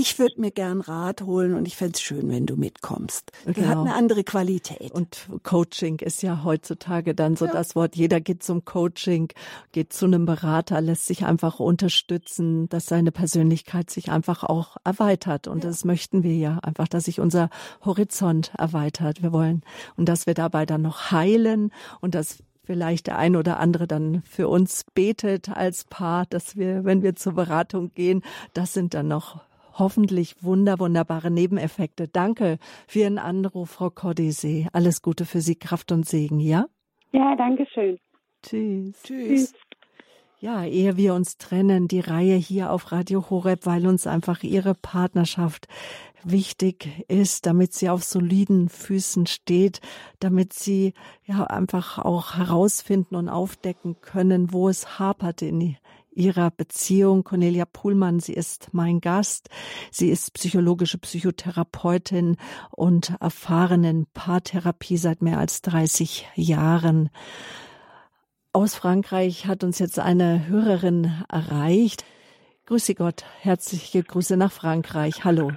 Ich würde mir gern Rat holen und ich fänd's schön, wenn du mitkommst. Die Genau. hat eine andere Qualität. Und Coaching ist ja heutzutage dann so das Wort. Jeder geht zum Coaching, geht zu einem Berater, lässt sich einfach unterstützen, dass seine Persönlichkeit sich einfach auch erweitert. Und das möchten wir ja einfach, dass sich unser Horizont erweitert. Wir wollen und dass wir dabei dann noch heilen und dass vielleicht der ein oder andere dann für uns betet als Paar, dass wir, wenn wir zur Beratung gehen, das sind dann noch hoffentlich wunder, wunderbare Nebeneffekte. Danke für Ihren Anruf, Frau Cordese. Alles Gute für Sie, Kraft und Segen, ja? Ja, danke schön. Tschüss. Tschüss. Ja, ehe wir uns trennen, die Reihe hier auf Radio Horeb, weil uns einfach Ihre Partnerschaft wichtig ist, damit sie auf soliden Füßen steht, damit sie ja einfach auch herausfinden und aufdecken können, wo es hapert in ihrer Beziehung. Cornelia Puhlmann, sie ist mein Gast. Sie ist psychologische Psychotherapeutin und erfahrenen Paartherapie seit mehr als 30 Jahren. Aus Frankreich hat uns jetzt eine Hörerin erreicht. Grüße Gott, herzliche Grüße nach Frankreich. Hallo.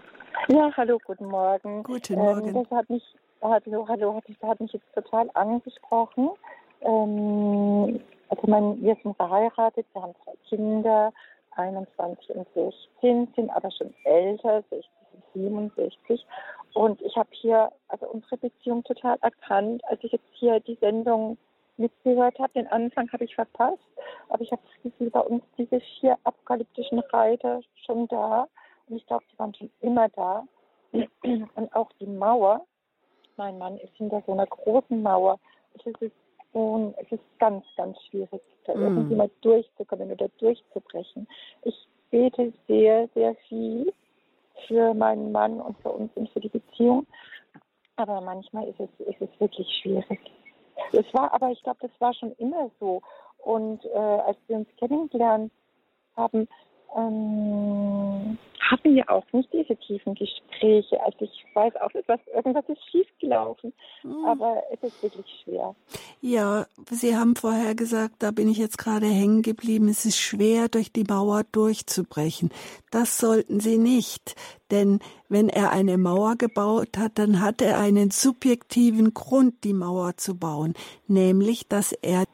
Ja, hallo, guten Morgen. Guten Morgen. Ähm, das hat mich, hallo, hallo, hat, hat mich jetzt total angesprochen. Ähm, also mein, wir sind verheiratet, wir haben zwei Kinder, 21 und 16, sind aber schon älter, 60 und 67. Und ich habe hier also unsere Beziehung total erkannt, als ich jetzt hier die Sendung mitgehört habe. Den Anfang habe ich verpasst, aber ich habe das Gefühl, bei uns diese vier apokalyptischen Reiter schon da. Und ich glaube, die waren schon immer da. Und auch die Mauer. Mein Mann ist hinter so einer großen Mauer. Es ist, und es ist ganz, ganz schwierig, da mm. irgendwie mal durchzukommen oder durchzubrechen. Ich bete sehr, sehr viel für meinen Mann und für uns und für die Beziehung. Aber manchmal ist es, ist es wirklich schwierig. Es war aber, ich glaube, das war schon immer so. Und äh, als wir uns kennengelernt haben, ähm, hatten wir auch nicht diese tiefen Gespräche. Also ich weiß auch etwas, irgendwas ist schiefgelaufen, mhm. aber es ist wirklich schwer. Ja, Sie haben vorher gesagt, da bin ich jetzt gerade hängen geblieben, es ist schwer, durch die Mauer durchzubrechen. Das sollten Sie nicht, denn wenn er eine Mauer gebaut hat, dann hat er einen subjektiven Grund, die Mauer zu bauen, nämlich, dass er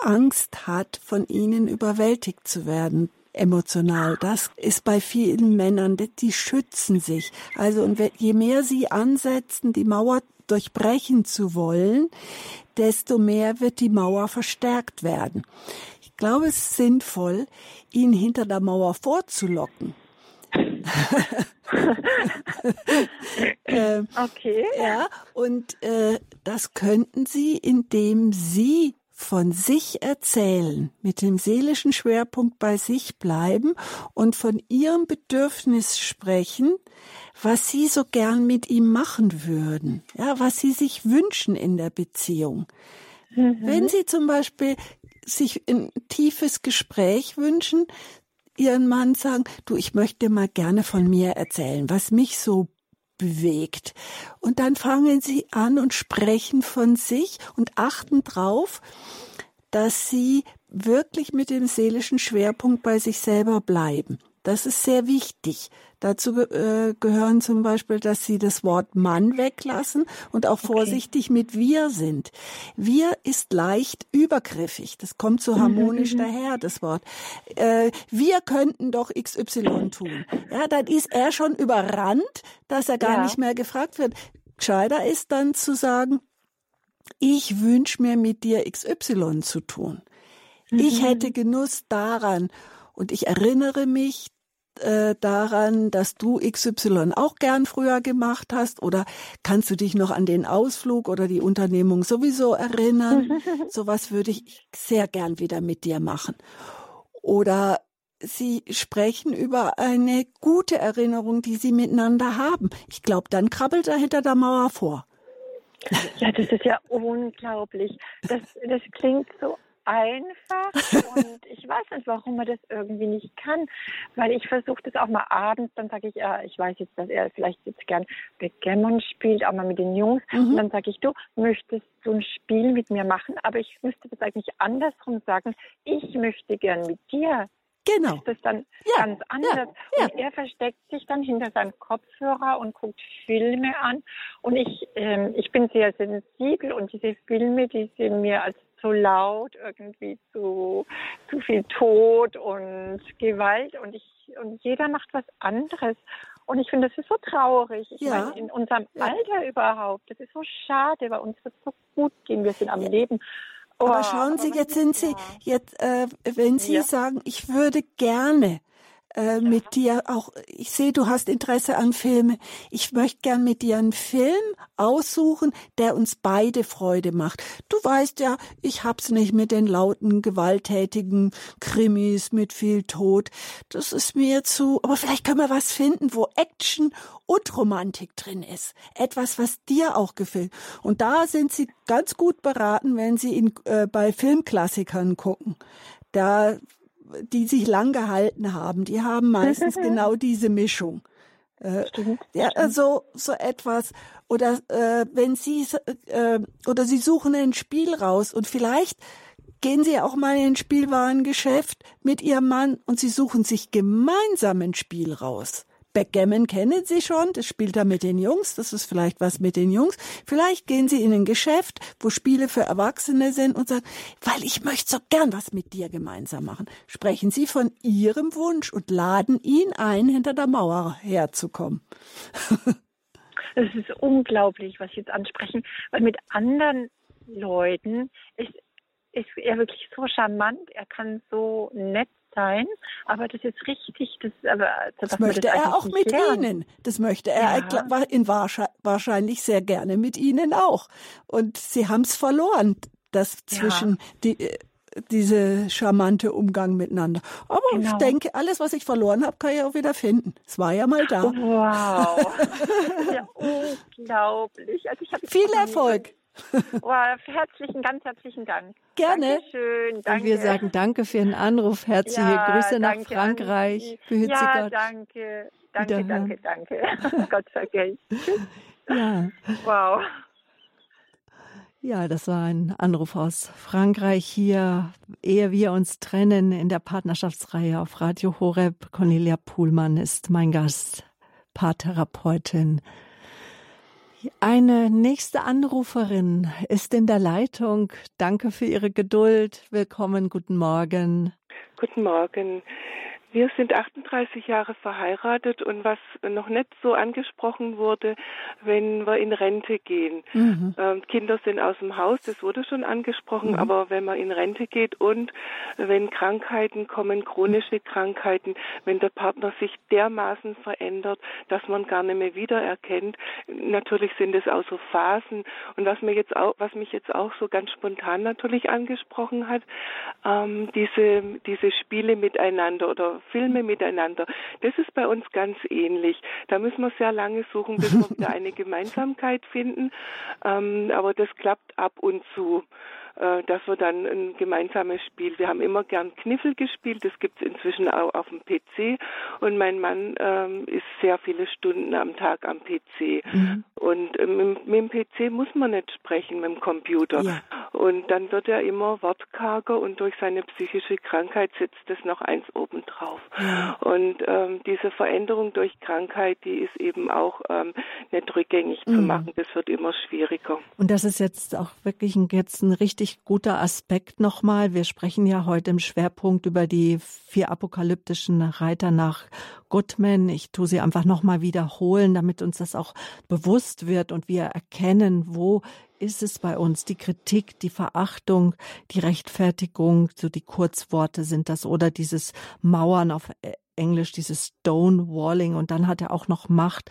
Angst hat, von ihnen überwältigt zu werden emotional. Das ist bei vielen Männern, die schützen sich. Also und je mehr sie ansetzen, die Mauer durchbrechen zu wollen, desto mehr wird die Mauer verstärkt werden. Ich glaube, es ist sinnvoll, ihn hinter der Mauer vorzulocken. äh, okay. Ja, und äh, das könnten Sie, indem Sie von sich erzählen, mit dem seelischen Schwerpunkt bei sich bleiben und von ihrem Bedürfnis sprechen, was sie so gern mit ihm machen würden, ja, was sie sich wünschen in der Beziehung. Mhm. Wenn sie zum Beispiel sich ein tiefes Gespräch wünschen, ihren Mann sagen, du, ich möchte mal gerne von mir erzählen, was mich so bewegt. Und dann fangen sie an und sprechen von sich und achten drauf, dass sie wirklich mit dem seelischen Schwerpunkt bei sich selber bleiben. Das ist sehr wichtig. Dazu äh, gehören zum Beispiel, dass sie das Wort Mann weglassen und auch okay. vorsichtig mit wir sind. Wir ist leicht übergriffig. Das kommt so harmonisch mhm. daher, das Wort. Äh, wir könnten doch XY tun. Ja, dann ist er schon überrannt, dass er gar ja. nicht mehr gefragt wird. Gescheiter ist dann zu sagen, ich wünsche mir mit dir XY zu tun. Mhm. Ich hätte Genuss daran und ich erinnere mich äh, daran, dass du XY auch gern früher gemacht hast? Oder kannst du dich noch an den Ausflug oder die Unternehmung sowieso erinnern? Sowas würde ich sehr gern wieder mit dir machen. Oder Sie sprechen über eine gute Erinnerung, die Sie miteinander haben. Ich glaube, dann krabbelt er hinter der Mauer vor. Ja, das ist ja unglaublich. Das, das klingt so einfach und ich weiß nicht, warum man das irgendwie nicht kann, weil ich versuche das auch mal abends, dann sage ich, ja, ich weiß jetzt, dass er vielleicht jetzt gern Backgammon spielt, auch mal mit den Jungs mhm. und dann sage ich, du, möchtest du ein Spiel mit mir machen, aber ich müsste das eigentlich andersrum sagen, ich möchte gern mit dir Genau. ist das dann ja, ganz anders. Ja, ja. Und er versteckt sich dann hinter seinem Kopfhörer und guckt Filme an. Und ich, ähm, ich bin sehr sensibel und diese Filme, die sind mir als zu laut, irgendwie zu, zu viel Tod und Gewalt. Und ich, und jeder macht was anderes. Und ich finde, das ist so traurig. Ich ja. meine, in unserem Alter überhaupt, das ist so schade. Bei uns wird es so gut gehen. Wir sind am Leben. Oh, aber schauen Sie, jetzt sind Sie, jetzt, äh, wenn Sie ja. sagen, ich würde gerne äh, mit dir auch, ich sehe, du hast Interesse an Filmen. Ich möchte gern mit dir einen Film aussuchen, der uns beide Freude macht. Du weißt ja, ich hab's nicht mit den lauten, gewalttätigen Krimis mit viel Tod. Das ist mir zu, aber vielleicht können wir was finden, wo Action und Romantik drin ist. Etwas, was dir auch gefällt. Und da sind sie ganz gut beraten, wenn sie in, äh, bei Filmklassikern gucken. Da die sich lang gehalten haben, die haben meistens genau diese Mischung. Äh, ja, also so etwas oder äh, wenn Sie äh, oder Sie suchen ein Spiel raus und vielleicht gehen Sie auch mal in ein Spielwarengeschäft mit Ihrem Mann und Sie suchen sich gemeinsam ein Spiel raus. Backgammon kennen Sie schon, das spielt er mit den Jungs, das ist vielleicht was mit den Jungs. Vielleicht gehen Sie in ein Geschäft, wo Spiele für Erwachsene sind und sagen, weil ich möchte so gern was mit dir gemeinsam machen. Sprechen Sie von Ihrem Wunsch und laden ihn ein, hinter der Mauer herzukommen. Es ist unglaublich, was Sie jetzt ansprechen, weil mit anderen Leuten ist, ist er wirklich so charmant, er kann so nett sein, aber das ist richtig. Das, aber, das, das möchte das er auch mit lernen. Ihnen. Das möchte er ja. in wahrscheinlich sehr gerne mit Ihnen auch. Und Sie haben es verloren, das zwischen ja. die äh, diese charmante Umgang miteinander. Aber genau. ich denke, alles, was ich verloren habe, kann ich auch wieder finden. Es war ja mal da. Wow. ja unglaublich. Also ich Viel Erfolg. Oh, herzlichen, ganz herzlichen Dank. Gerne. Dankeschön. Danke. Und wir sagen danke für den Anruf. Herzliche ja, Grüße nach Frankreich. Behüte ja, Gott. danke. Danke, danke, danke. Gott vergelt's. Ja. Wow. Ja, das war ein Anruf aus Frankreich hier, ehe wir uns trennen in der Partnerschaftsreihe auf Radio Horeb. Cornelia Puhlmann ist mein Gast, Paartherapeutin. Eine nächste Anruferin ist in der Leitung. Danke für Ihre Geduld. Willkommen, guten Morgen. Guten Morgen. Wir sind 38 Jahre verheiratet und was noch nicht so angesprochen wurde, wenn wir in Rente gehen. Mhm. Ähm, Kinder sind aus dem Haus, das wurde schon angesprochen, mhm. aber wenn man in Rente geht und wenn Krankheiten kommen, chronische Krankheiten, wenn der Partner sich dermaßen verändert, dass man gar nicht mehr wiedererkennt, natürlich sind es auch so Phasen. Und was mir jetzt auch, was mich jetzt auch so ganz spontan natürlich angesprochen hat, ähm, diese, diese Spiele miteinander oder Filme miteinander. Das ist bei uns ganz ähnlich. Da müssen wir sehr lange suchen, bis wir wieder eine Gemeinsamkeit finden. Ähm, aber das klappt ab und zu dass wir dann ein gemeinsames Spiel, wir haben immer gern Kniffel gespielt, das gibt es inzwischen auch auf dem PC und mein Mann ähm, ist sehr viele Stunden am Tag am PC mhm. und äh, mit, mit, dem PC muss man nicht sprechen, mit dem Computer ja. und dann wird er immer wortkarger und durch seine psychische Krankheit sitzt das noch eins obendrauf ja. und ähm, diese Veränderung durch Krankheit, die ist eben auch ähm, nicht rückgängig mhm. zu machen, das wird immer schwieriger. Und das ist jetzt auch wirklich ein, jetzt ein richtig richtig guter Aspekt nochmal. Wir sprechen ja heute im Schwerpunkt über die vier apokalyptischen Reiter nach Goodman. Ich tue sie einfach nochmal wiederholen, damit uns das auch bewusst wird und wir erkennen, wo ist es bei uns? Die Kritik, die Verachtung, die Rechtfertigung, so die Kurzworte sind das oder dieses Mauern auf Englisch, dieses Stonewalling und dann hat er auch noch Macht.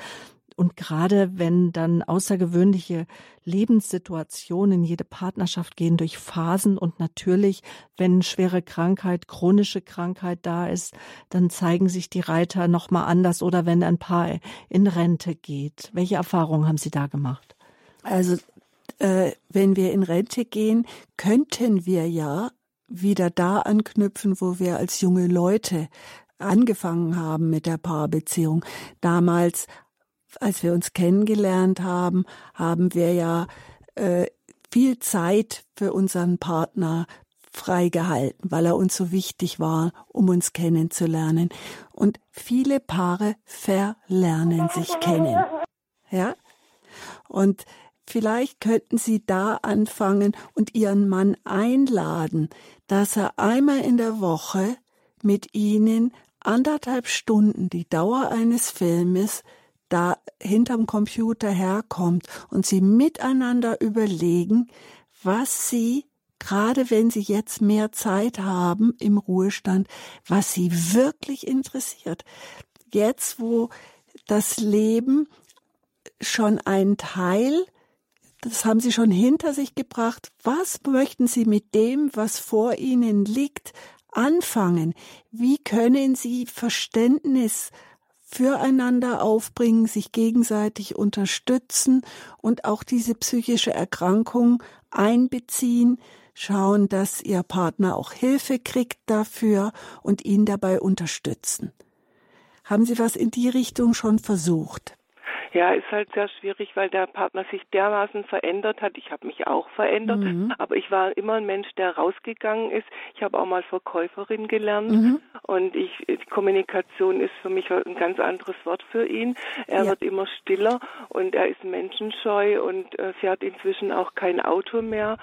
Und gerade wenn dann außergewöhnliche Lebenssituationen jede Partnerschaft gehen durch Phasen und natürlich, wenn schwere Krankheit, chronische Krankheit da ist, dann zeigen sich die Reiter nochmal anders oder wenn ein Paar in Rente geht. Welche Erfahrungen haben Sie da gemacht? Also, äh, wenn wir in Rente gehen, könnten wir ja wieder da anknüpfen, wo wir als junge Leute angefangen haben mit der Paarbeziehung. Damals als wir uns kennengelernt haben, haben wir ja äh, viel Zeit für unseren Partner freigehalten, weil er uns so wichtig war, um uns kennenzulernen. Und viele Paare verlernen sich kennen. Ja? Und vielleicht könnten Sie da anfangen und Ihren Mann einladen, dass er einmal in der Woche mit Ihnen anderthalb Stunden die Dauer eines Filmes da hinterm Computer herkommt und sie miteinander überlegen, was sie gerade wenn Sie jetzt mehr Zeit haben im Ruhestand, was Sie wirklich interessiert. Jetzt, wo das Leben schon ein Teil das haben Sie schon hinter sich gebracht. Was möchten Sie mit dem, was vor Ihnen liegt, anfangen? Wie können Sie Verständnis füreinander aufbringen, sich gegenseitig unterstützen und auch diese psychische Erkrankung einbeziehen, schauen, dass Ihr Partner auch Hilfe kriegt dafür und ihn dabei unterstützen. Haben Sie was in die Richtung schon versucht? Ja, ist halt sehr schwierig, weil der Partner sich dermaßen verändert hat. Ich habe mich auch verändert, mhm. aber ich war immer ein Mensch, der rausgegangen ist. Ich habe auch mal Verkäuferin gelernt mhm. und ich, die Kommunikation ist für mich ein ganz anderes Wort für ihn. Er ja. wird immer stiller und er ist menschenscheu und äh, fährt inzwischen auch kein Auto mehr.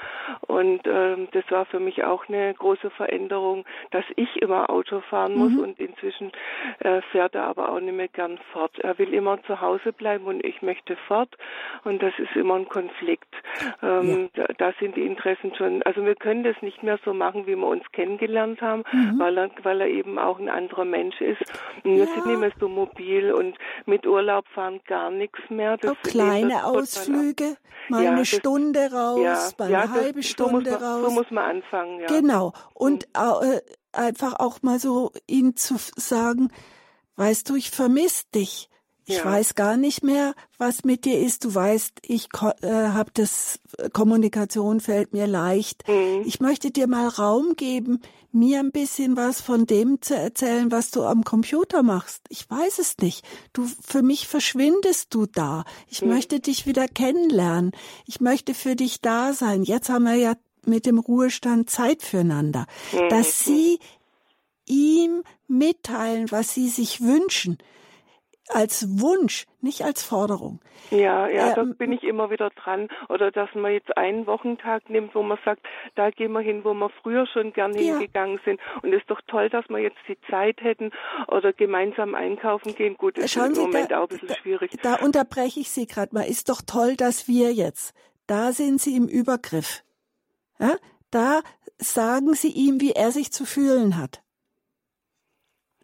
Und äh, das war für mich auch eine große Veränderung, dass ich immer Auto fahren muss mhm. und inzwischen äh, fährt er aber auch nicht mehr gern fort. Er will immer zu Hause bleiben bleiben und ich möchte fort. Und das ist immer ein Konflikt. Ähm, ja. da, da, sind die Interessen schon, also wir können das nicht mehr so machen, wie wir uns kennengelernt haben, mhm. weil, er, weil er eben auch ein anderer Mensch ist. Und wir ja. sind nicht mehr so mobil und mit Urlaub fahren gar nichts mehr. Das auch kleine Ausflüge, mal ja, eine das, Stunde raus, mal eine halbe das, Stunde so man, raus. So muss man anfangen, ja. Genau. Und mhm. äh, einfach auch mal so ihm zu sagen, weißt du, ich vermisse dich. Ich ja. weiß gar nicht mehr, was mit dir ist. Du weißt, ich äh, habe das äh, Kommunikation fällt mir leicht. Mhm. Ich möchte dir mal Raum geben, mir ein bisschen was von dem zu erzählen, was du am Computer machst. Ich weiß es nicht. Du für mich verschwindest du da. Ich mhm. möchte dich wieder kennenlernen. Ich möchte für dich da sein. Jetzt haben wir ja mit dem Ruhestand Zeit füreinander. Mhm. Dass sie ihm mitteilen, was sie sich wünschen als Wunsch, nicht als Forderung. Ja, ja, ähm, da bin ich immer wieder dran. Oder dass man jetzt einen Wochentag nimmt, wo man sagt, da gehen wir hin, wo wir früher schon gern ja. hingegangen sind. Und es ist doch toll, dass wir jetzt die Zeit hätten oder gemeinsam einkaufen gehen. Gut, das Schauen ist im Sie, Moment da, auch ein bisschen da, schwierig. Da unterbreche ich Sie gerade mal. Ist doch toll, dass wir jetzt, da sind Sie im Übergriff. Ja? Da sagen Sie ihm, wie er sich zu fühlen hat.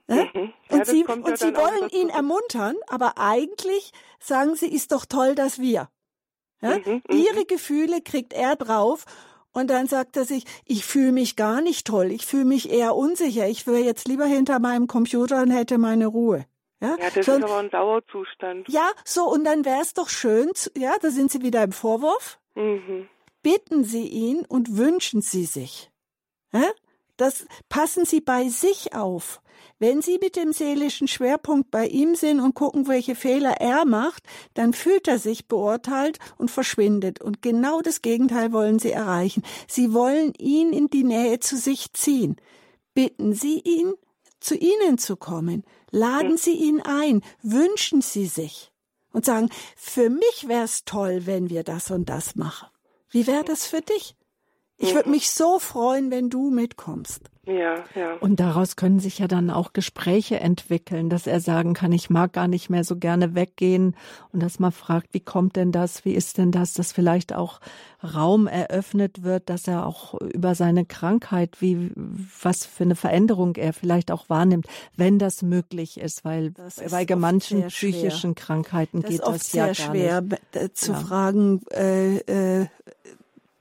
Mhm. Ja, und sie, und ja sie wollen ihn ermuntern, aber eigentlich sagen sie, ist doch toll, dass wir. Ja? Mhm, mhm, Ihre Gefühle kriegt er drauf und dann sagt er sich, ich fühle mich gar nicht toll, ich fühle mich eher unsicher, ich wäre jetzt lieber hinter meinem Computer und hätte meine Ruhe. Ja, ja das so, ist aber ein Dauerzustand. Ja, so, und dann wäre es doch schön, ja, da sind Sie wieder im Vorwurf. Mhm. Bitten Sie ihn und wünschen Sie sich. Ja? Das passen Sie bei sich auf. Wenn Sie mit dem seelischen Schwerpunkt bei ihm sind und gucken, welche Fehler er macht, dann fühlt er sich beurteilt und verschwindet. Und genau das Gegenteil wollen Sie erreichen. Sie wollen ihn in die Nähe zu sich ziehen. Bitten Sie ihn, zu Ihnen zu kommen. Laden Sie ihn ein. Wünschen Sie sich. Und sagen, für mich wäre es toll, wenn wir das und das machen. Wie wäre das für dich? Ich würde mich so freuen, wenn du mitkommst. Ja, ja. Und daraus können sich ja dann auch Gespräche entwickeln, dass er sagen kann, ich mag gar nicht mehr so gerne weggehen und dass man fragt, wie kommt denn das, wie ist denn das, dass vielleicht auch Raum eröffnet wird, dass er auch über seine Krankheit, wie, was für eine Veränderung er vielleicht auch wahrnimmt, wenn das möglich ist, weil bei manchen psychischen Krankheiten das geht das ja gar nicht. Das ist sehr schwer zu ja. fragen, äh, äh,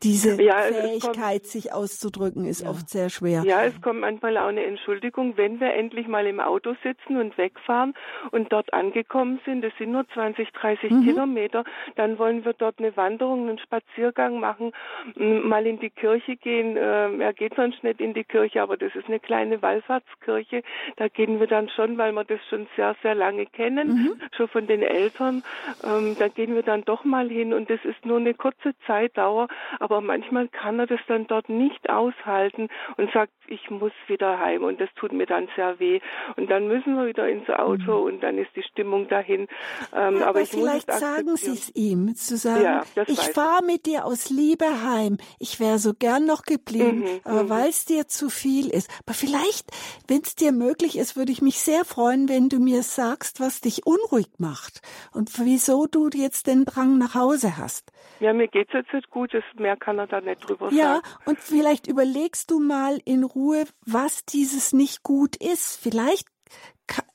diese ja, Fähigkeit, kommt, sich auszudrücken, ist ja. oft sehr schwer. Ja, es kommt manchmal auch eine Entschuldigung, wenn wir endlich mal im Auto sitzen und wegfahren und dort angekommen sind, das sind nur 20, 30 mhm. Kilometer, dann wollen wir dort eine Wanderung, einen Spaziergang machen, mal in die Kirche gehen. Ähm, er geht sonst nicht in die Kirche, aber das ist eine kleine Wallfahrtskirche. Da gehen wir dann schon, weil wir das schon sehr, sehr lange kennen, mhm. schon von den Eltern. Ähm, da gehen wir dann doch mal hin und das ist nur eine kurze Zeitdauer, aber manchmal kann er das dann dort nicht aushalten und sagt, ich muss wieder heim und das tut mir dann sehr weh. Und dann müssen wir wieder ins Auto mhm. und dann ist die Stimmung dahin. Ähm, aber, aber vielleicht sagen Sie es ihm, zu sagen, ja, ich fahre mit dir aus Liebe heim. Ich wäre so gern noch geblieben, mhm, aber mhm. weil es dir zu viel ist. Aber vielleicht, wenn es dir möglich ist, würde ich mich sehr freuen, wenn du mir sagst, was dich unruhig macht und wieso du jetzt den Drang nach Hause hast. Ja, mir geht's jetzt gut, das merke mehr kann er da nicht drüber ja, sagen. Ja, und vielleicht überlegst du mal in Ruhe, was dieses nicht gut ist. Vielleicht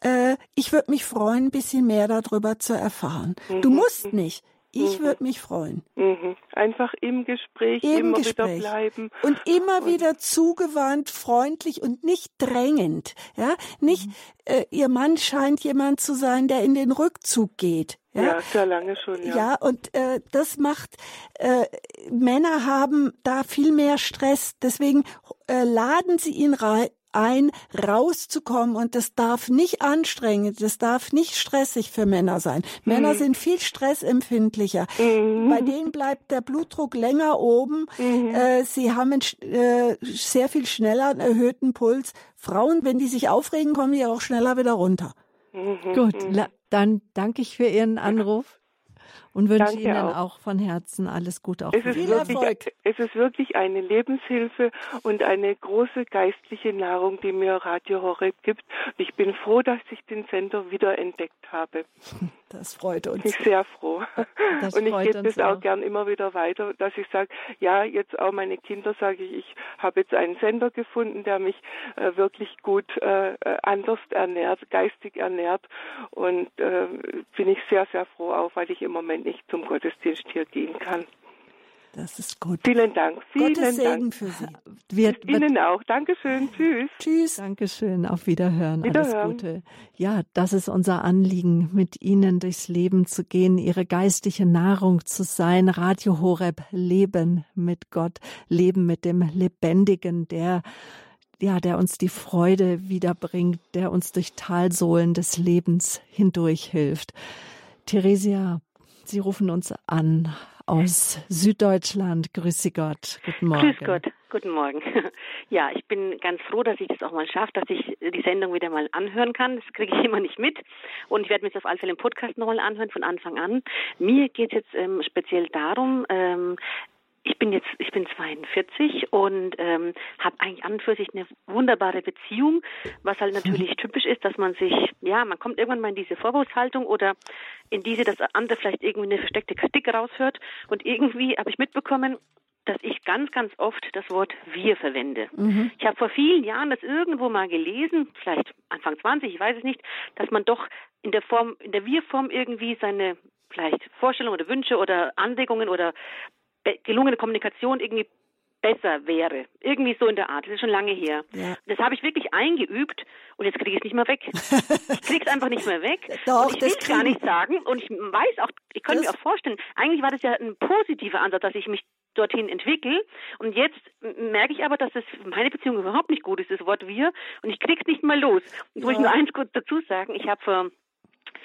äh, ich würde mich freuen, ein bisschen mehr darüber zu erfahren. Mhm. Du musst nicht. Ich mhm. würde mich freuen. Mhm. Einfach im Gespräch Im immer Gespräch. wieder bleiben. Und immer und wieder zugewandt, freundlich und nicht drängend. Ja, nicht, mhm. äh, ihr Mann scheint jemand zu sein, der in den Rückzug geht. Ja, ja sehr lange schon, ja. Ja, und äh, das macht, äh, Männer haben da viel mehr Stress. Deswegen äh, laden sie ihn rein ein, rauszukommen und das darf nicht anstrengend, das darf nicht stressig für Männer sein. Mhm. Männer sind viel stressempfindlicher. Mhm. Bei denen bleibt der Blutdruck länger oben. Mhm. Äh, sie haben äh, sehr viel schneller einen erhöhten Puls. Frauen, wenn die sich aufregen, kommen die auch schneller wieder runter. Mhm. Gut, dann danke ich für Ihren Anruf und wünsche Ihnen auch. auch. von Herzen alles Gute. Auch es, ist wirklich, es ist wirklich eine Lebenshilfe und eine große geistliche Nahrung, die mir Radio Horeb gibt. Und ich bin froh, dass ich den Sender wieder entdeckt habe. Das freut uns. Ich bin sehr froh. Das und ich gebe das auch, auch gern immer wieder weiter, dass ich sage, ja, jetzt auch meine Kinder sage ich, ich habe jetzt einen Sender gefunden, der mich äh, wirklich gut äh, äh anders ernährt, geistig ernährt. Und äh, bin ich sehr, sehr froh auch, weil ich im Moment nicht zum Gottesdienst hier gehen kann. Das ist gut. Vielen Dank. Vielen Gottes Segen Dank. für Sie. Wir, Ihnen auch. Dankeschön. Tschüss. Tschüss. Dankeschön. Auf Wiederhören. Wiederhören. Alles Gute. Ja, das ist unser Anliegen, mit Ihnen durchs Leben zu gehen, Ihre geistige Nahrung zu sein. Radio Horeb, Leben mit Gott, Leben mit dem Lebendigen, der ja, der uns die Freude wiederbringt, der uns durch Talsohlen des Lebens hindurch hilft. Theresia, Sie rufen uns an aus Süddeutschland. Grüße Gott. Guten Morgen. Grüß Gott. Guten Morgen. Ja, ich bin ganz froh, dass ich das auch mal schaffe, dass ich die Sendung wieder mal anhören kann. Das kriege ich immer nicht mit. Und ich werde mir jetzt auf alle Fälle im Podcast nochmal anhören von Anfang an. Mir geht es jetzt ähm, speziell darum, ähm, ich bin jetzt, ich bin 42 und ähm, habe eigentlich an und für sich eine wunderbare Beziehung, was halt natürlich typisch ist, dass man sich, ja, man kommt irgendwann mal in diese Vorwurfshaltung oder in diese, dass andere vielleicht irgendwie eine versteckte Kritik raushört und irgendwie habe ich mitbekommen, dass ich ganz, ganz oft das Wort wir verwende. Mhm. Ich habe vor vielen Jahren das irgendwo mal gelesen, vielleicht Anfang 20, ich weiß es nicht, dass man doch in der Form, in der Wir-Form irgendwie seine vielleicht Vorstellungen oder Wünsche oder Anregungen oder gelungene Kommunikation irgendwie besser wäre. Irgendwie so in der Art. Das ist schon lange her. Ja. Das habe ich wirklich eingeübt und jetzt kriege ich es nicht mehr weg. ich kriege es einfach nicht mehr weg. Doch, und ich will es gar nicht sagen und ich weiß auch, ich könnte mir auch vorstellen, eigentlich war das ja ein positiver Ansatz, dass ich mich dorthin entwickle. Und jetzt merke ich aber, dass es meine Beziehung überhaupt nicht gut ist, das Wort wir. Und ich kriege es nicht mal los. Und ja. muss ich nur eins kurz dazu sagen. Ich habe vor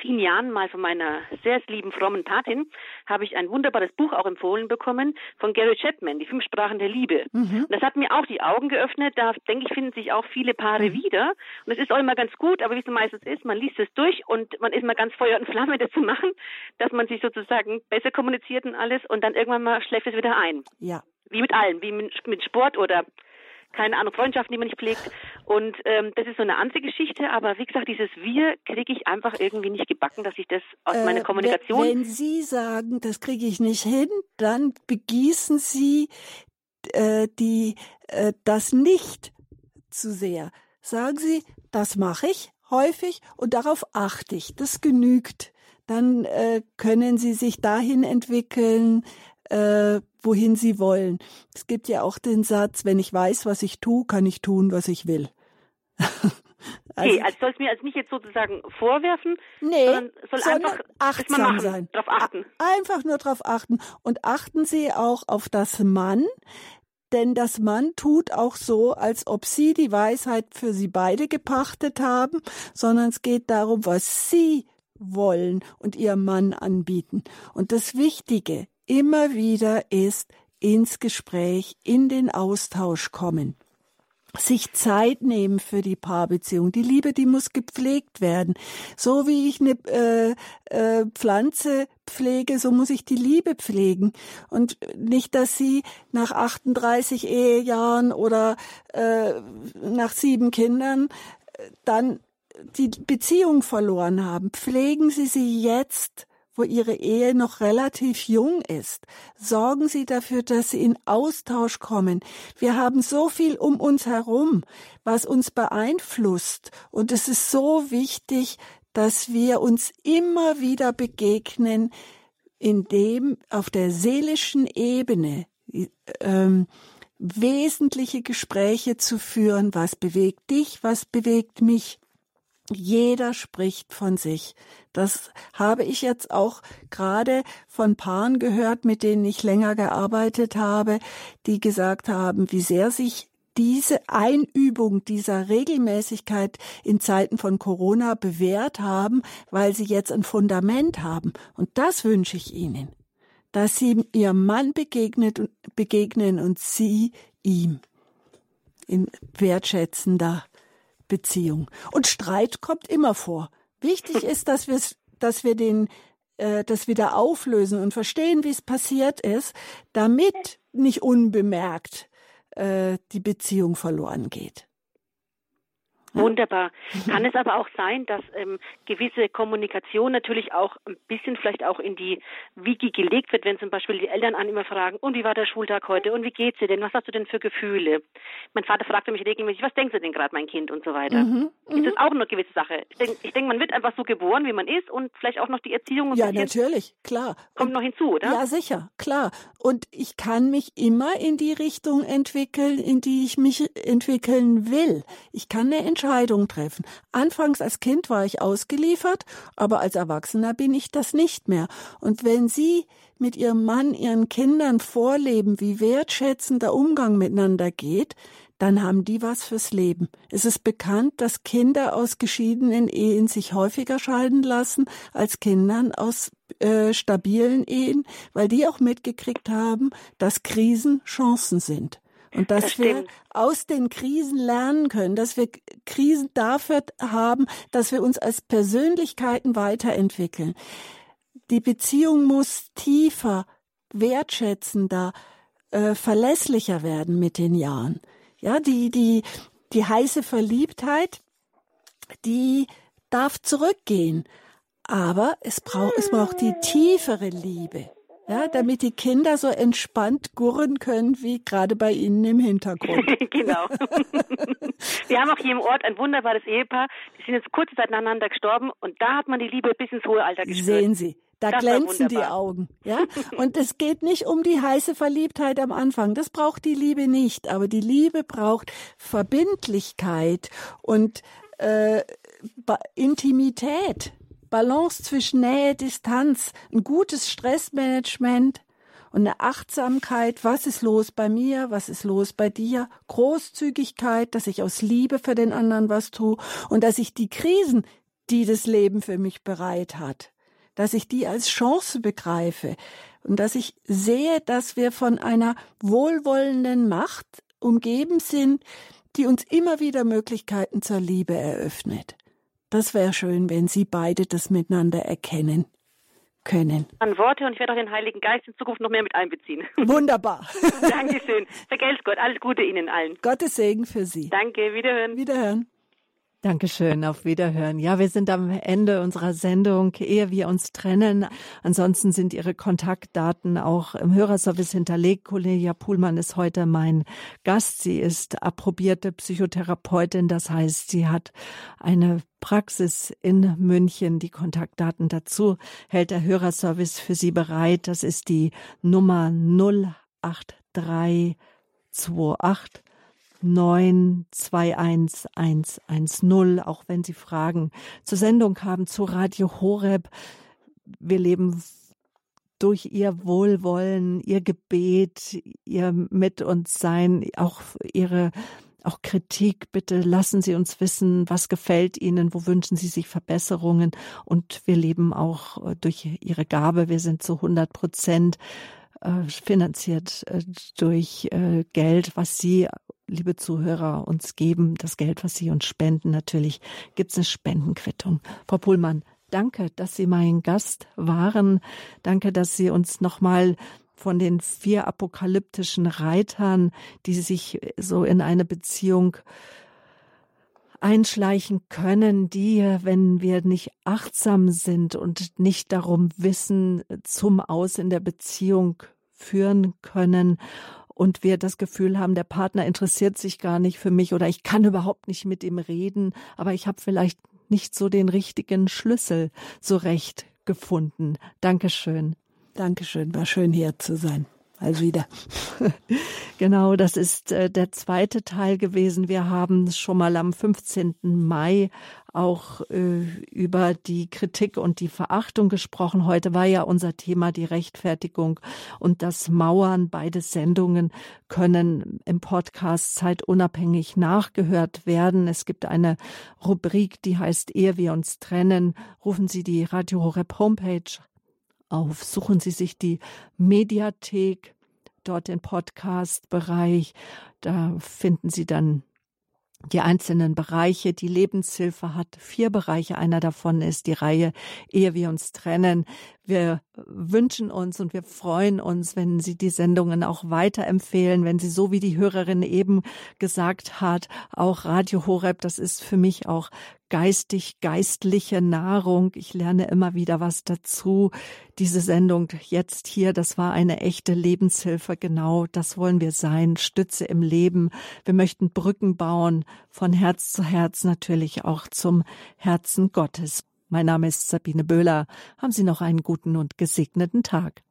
vielen Jahren mal von meiner sehr lieben frommen Patin habe ich ein wunderbares Buch auch empfohlen bekommen von Gary Chapman, die fünf Sprachen der Liebe. Mhm. Das hat mir auch die Augen geöffnet. Da denke ich, finden sich auch viele Paare mhm. wieder. Und es ist auch immer ganz gut, aber wie es meistens ist, man liest es durch und man ist mal ganz Feuer und Flamme, das zu machen, dass man sich sozusagen besser kommuniziert und alles und dann irgendwann mal schläft es wieder ein. Ja. Wie mit allem, wie mit Sport oder keine Ahnung, Freundschaften, die man nicht pflegt. Und ähm, das ist so eine andere Geschichte, aber wie gesagt, dieses Wir kriege ich einfach irgendwie nicht gebacken, dass ich das aus äh, meiner Kommunikation. Wenn Sie sagen, das kriege ich nicht hin, dann begießen Sie äh, die äh, das nicht zu sehr. Sagen Sie, das mache ich häufig und darauf achte ich. Das genügt. Dann äh, können Sie sich dahin entwickeln, äh, wohin sie wollen. Es gibt ja auch den Satz, wenn ich weiß, was ich tue, kann ich tun, was ich will. also, okay, also soll es mir also nicht jetzt sozusagen vorwerfen, nee, sondern soll sondern einfach achtsam machen, sein. Darauf achten. Einfach nur darauf achten. Und achten Sie auch auf das Mann, denn das Mann tut auch so, als ob Sie die Weisheit für Sie beide gepachtet haben, sondern es geht darum, was Sie wollen und Ihr Mann anbieten. Und das Wichtige immer wieder ist ins Gespräch, in den Austausch kommen sich Zeit nehmen für die Paarbeziehung. Die Liebe, die muss gepflegt werden. So wie ich eine äh, äh, Pflanze pflege, so muss ich die Liebe pflegen. Und nicht, dass sie nach 38 Ehejahren oder äh, nach sieben Kindern äh, dann die Beziehung verloren haben. Pflegen Sie sie jetzt wo Ihre Ehe noch relativ jung ist. Sorgen Sie dafür, dass Sie in Austausch kommen. Wir haben so viel um uns herum, was uns beeinflusst. Und es ist so wichtig, dass wir uns immer wieder begegnen, indem auf der seelischen Ebene ähm, wesentliche Gespräche zu führen, was bewegt dich, was bewegt mich. Jeder spricht von sich. Das habe ich jetzt auch gerade von Paaren gehört, mit denen ich länger gearbeitet habe, die gesagt haben, wie sehr sich diese Einübung dieser Regelmäßigkeit in Zeiten von Corona bewährt haben, weil sie jetzt ein Fundament haben. Und das wünsche ich Ihnen, dass Sie Ihrem Mann begegnet begegnen und Sie ihm in wertschätzender Beziehung. Und Streit kommt immer vor. Wichtig ist, dass wir dass wir den äh, das wieder auflösen und verstehen, wie es passiert ist, damit nicht unbemerkt äh, die Beziehung verloren geht. Wunderbar. Kann es aber auch sein, dass ähm, gewisse Kommunikation natürlich auch ein bisschen vielleicht auch in die Wiki gelegt wird, wenn zum Beispiel die Eltern an immer fragen, und wie war der Schultag heute und wie geht's dir denn, was hast du denn für Gefühle? Mein Vater fragte mich regelmäßig, was denkst du denn gerade, mein Kind und so weiter. Mhm, ist das mhm. auch eine gewisse Sache? Ich denke, ich denk, man wird einfach so geboren, wie man ist und vielleicht auch noch die Erziehung. ja, natürlich, klar. Kommt und, noch hinzu, oder? Ja, sicher, klar. Und ich kann mich immer in die Richtung entwickeln, in die ich mich entwickeln will. Ich kann eine Entscheidung treffen. Anfangs als Kind war ich ausgeliefert, aber als Erwachsener bin ich das nicht mehr. Und wenn Sie mit Ihrem Mann, Ihren Kindern vorleben, wie wertschätzender Umgang miteinander geht, dann haben die was fürs Leben. Es ist bekannt, dass Kinder aus geschiedenen Ehen sich häufiger scheiden lassen als Kindern aus äh, stabilen Ehen, weil die auch mitgekriegt haben, dass Krisen Chancen sind. Und dass das wir aus den Krisen lernen können, dass wir Krisen dafür haben, dass wir uns als Persönlichkeiten weiterentwickeln. Die Beziehung muss tiefer, wertschätzender, äh, verlässlicher werden mit den Jahren. Ja, die, die, die heiße Verliebtheit, die darf zurückgehen. Aber es braucht, es braucht die tiefere Liebe. Ja, damit die Kinder so entspannt gurren können, wie gerade bei Ihnen im Hintergrund. genau. Wir haben auch hier im Ort ein wunderbares Ehepaar. Die sind jetzt kurz miteinander gestorben und da hat man die Liebe bis ins hohe Alter gespürt. Sehen Sie. Da das glänzen die Augen, ja? Und es geht nicht um die heiße Verliebtheit am Anfang. Das braucht die Liebe nicht. Aber die Liebe braucht Verbindlichkeit und äh, Intimität. Balance zwischen Nähe, Distanz, ein gutes Stressmanagement und eine Achtsamkeit, was ist los bei mir, was ist los bei dir, Großzügigkeit, dass ich aus Liebe für den anderen was tue und dass ich die Krisen, die das Leben für mich bereit hat, dass ich die als Chance begreife und dass ich sehe, dass wir von einer wohlwollenden Macht umgeben sind, die uns immer wieder Möglichkeiten zur Liebe eröffnet. Das wäre schön, wenn Sie beide das miteinander erkennen können. An Worte und ich werde auch den Heiligen Geist in Zukunft noch mehr mit einbeziehen. Wunderbar. Dankeschön. Vergelt's Gott. Alles Gute Ihnen allen. Gottes Segen für Sie. Danke. Wiederhören. Wiederhören. Dankeschön, auf Wiederhören. Ja, wir sind am Ende unserer Sendung, ehe wir uns trennen. Ansonsten sind Ihre Kontaktdaten auch im Hörerservice hinterlegt. Cornelia Puhlmann ist heute mein Gast. Sie ist approbierte Psychotherapeutin. Das heißt, sie hat eine Praxis in München. Die Kontaktdaten dazu hält der Hörerservice für Sie bereit. Das ist die Nummer 08328 921110, auch wenn Sie Fragen zur Sendung haben, zu Radio Horeb. Wir leben durch ihr Wohlwollen, ihr Gebet, ihr Mit uns Sein, auch ihre auch Kritik, bitte lassen Sie uns wissen, was gefällt Ihnen, wo wünschen Sie sich Verbesserungen. Und wir leben auch äh, durch Ihre Gabe. Wir sind zu 100 Prozent finanziert äh, durch Geld, was Sie liebe Zuhörer, uns geben, das Geld, was Sie uns spenden. Natürlich gibt es eine Spendenquittung. Frau Puhlmann, danke, dass Sie mein Gast waren. Danke, dass Sie uns nochmal von den vier apokalyptischen Reitern, die sich so in eine Beziehung einschleichen können, die, wenn wir nicht achtsam sind und nicht darum wissen, zum Aus in der Beziehung führen können und wir das Gefühl haben, der Partner interessiert sich gar nicht für mich oder ich kann überhaupt nicht mit ihm reden, aber ich habe vielleicht nicht so den richtigen Schlüssel so recht gefunden. Dankeschön. Dankeschön, war schön hier zu sein. Also wieder. genau, das ist äh, der zweite Teil gewesen. Wir haben schon mal am 15. Mai auch äh, über die Kritik und die Verachtung gesprochen. Heute war ja unser Thema die Rechtfertigung und das Mauern. Beide Sendungen können im Podcast zeitunabhängig nachgehört werden. Es gibt eine Rubrik, die heißt Ehe wir uns trennen. Rufen Sie die Radio Horeb Homepage auf. Suchen Sie sich die Mediathek, dort den Podcast-Bereich. Da finden Sie dann die einzelnen Bereiche. Die Lebenshilfe hat vier Bereiche. Einer davon ist die Reihe Ehe wir uns trennen. Wir wünschen uns und wir freuen uns, wenn Sie die Sendungen auch weiterempfehlen, wenn Sie so wie die Hörerin eben gesagt hat, auch Radio Horeb, das ist für mich auch geistig, geistliche Nahrung. Ich lerne immer wieder was dazu. Diese Sendung jetzt hier, das war eine echte Lebenshilfe. Genau, das wollen wir sein. Stütze im Leben. Wir möchten Brücken bauen von Herz zu Herz, natürlich auch zum Herzen Gottes. Mein Name ist Sabine Böhler. Haben Sie noch einen guten und gesegneten Tag.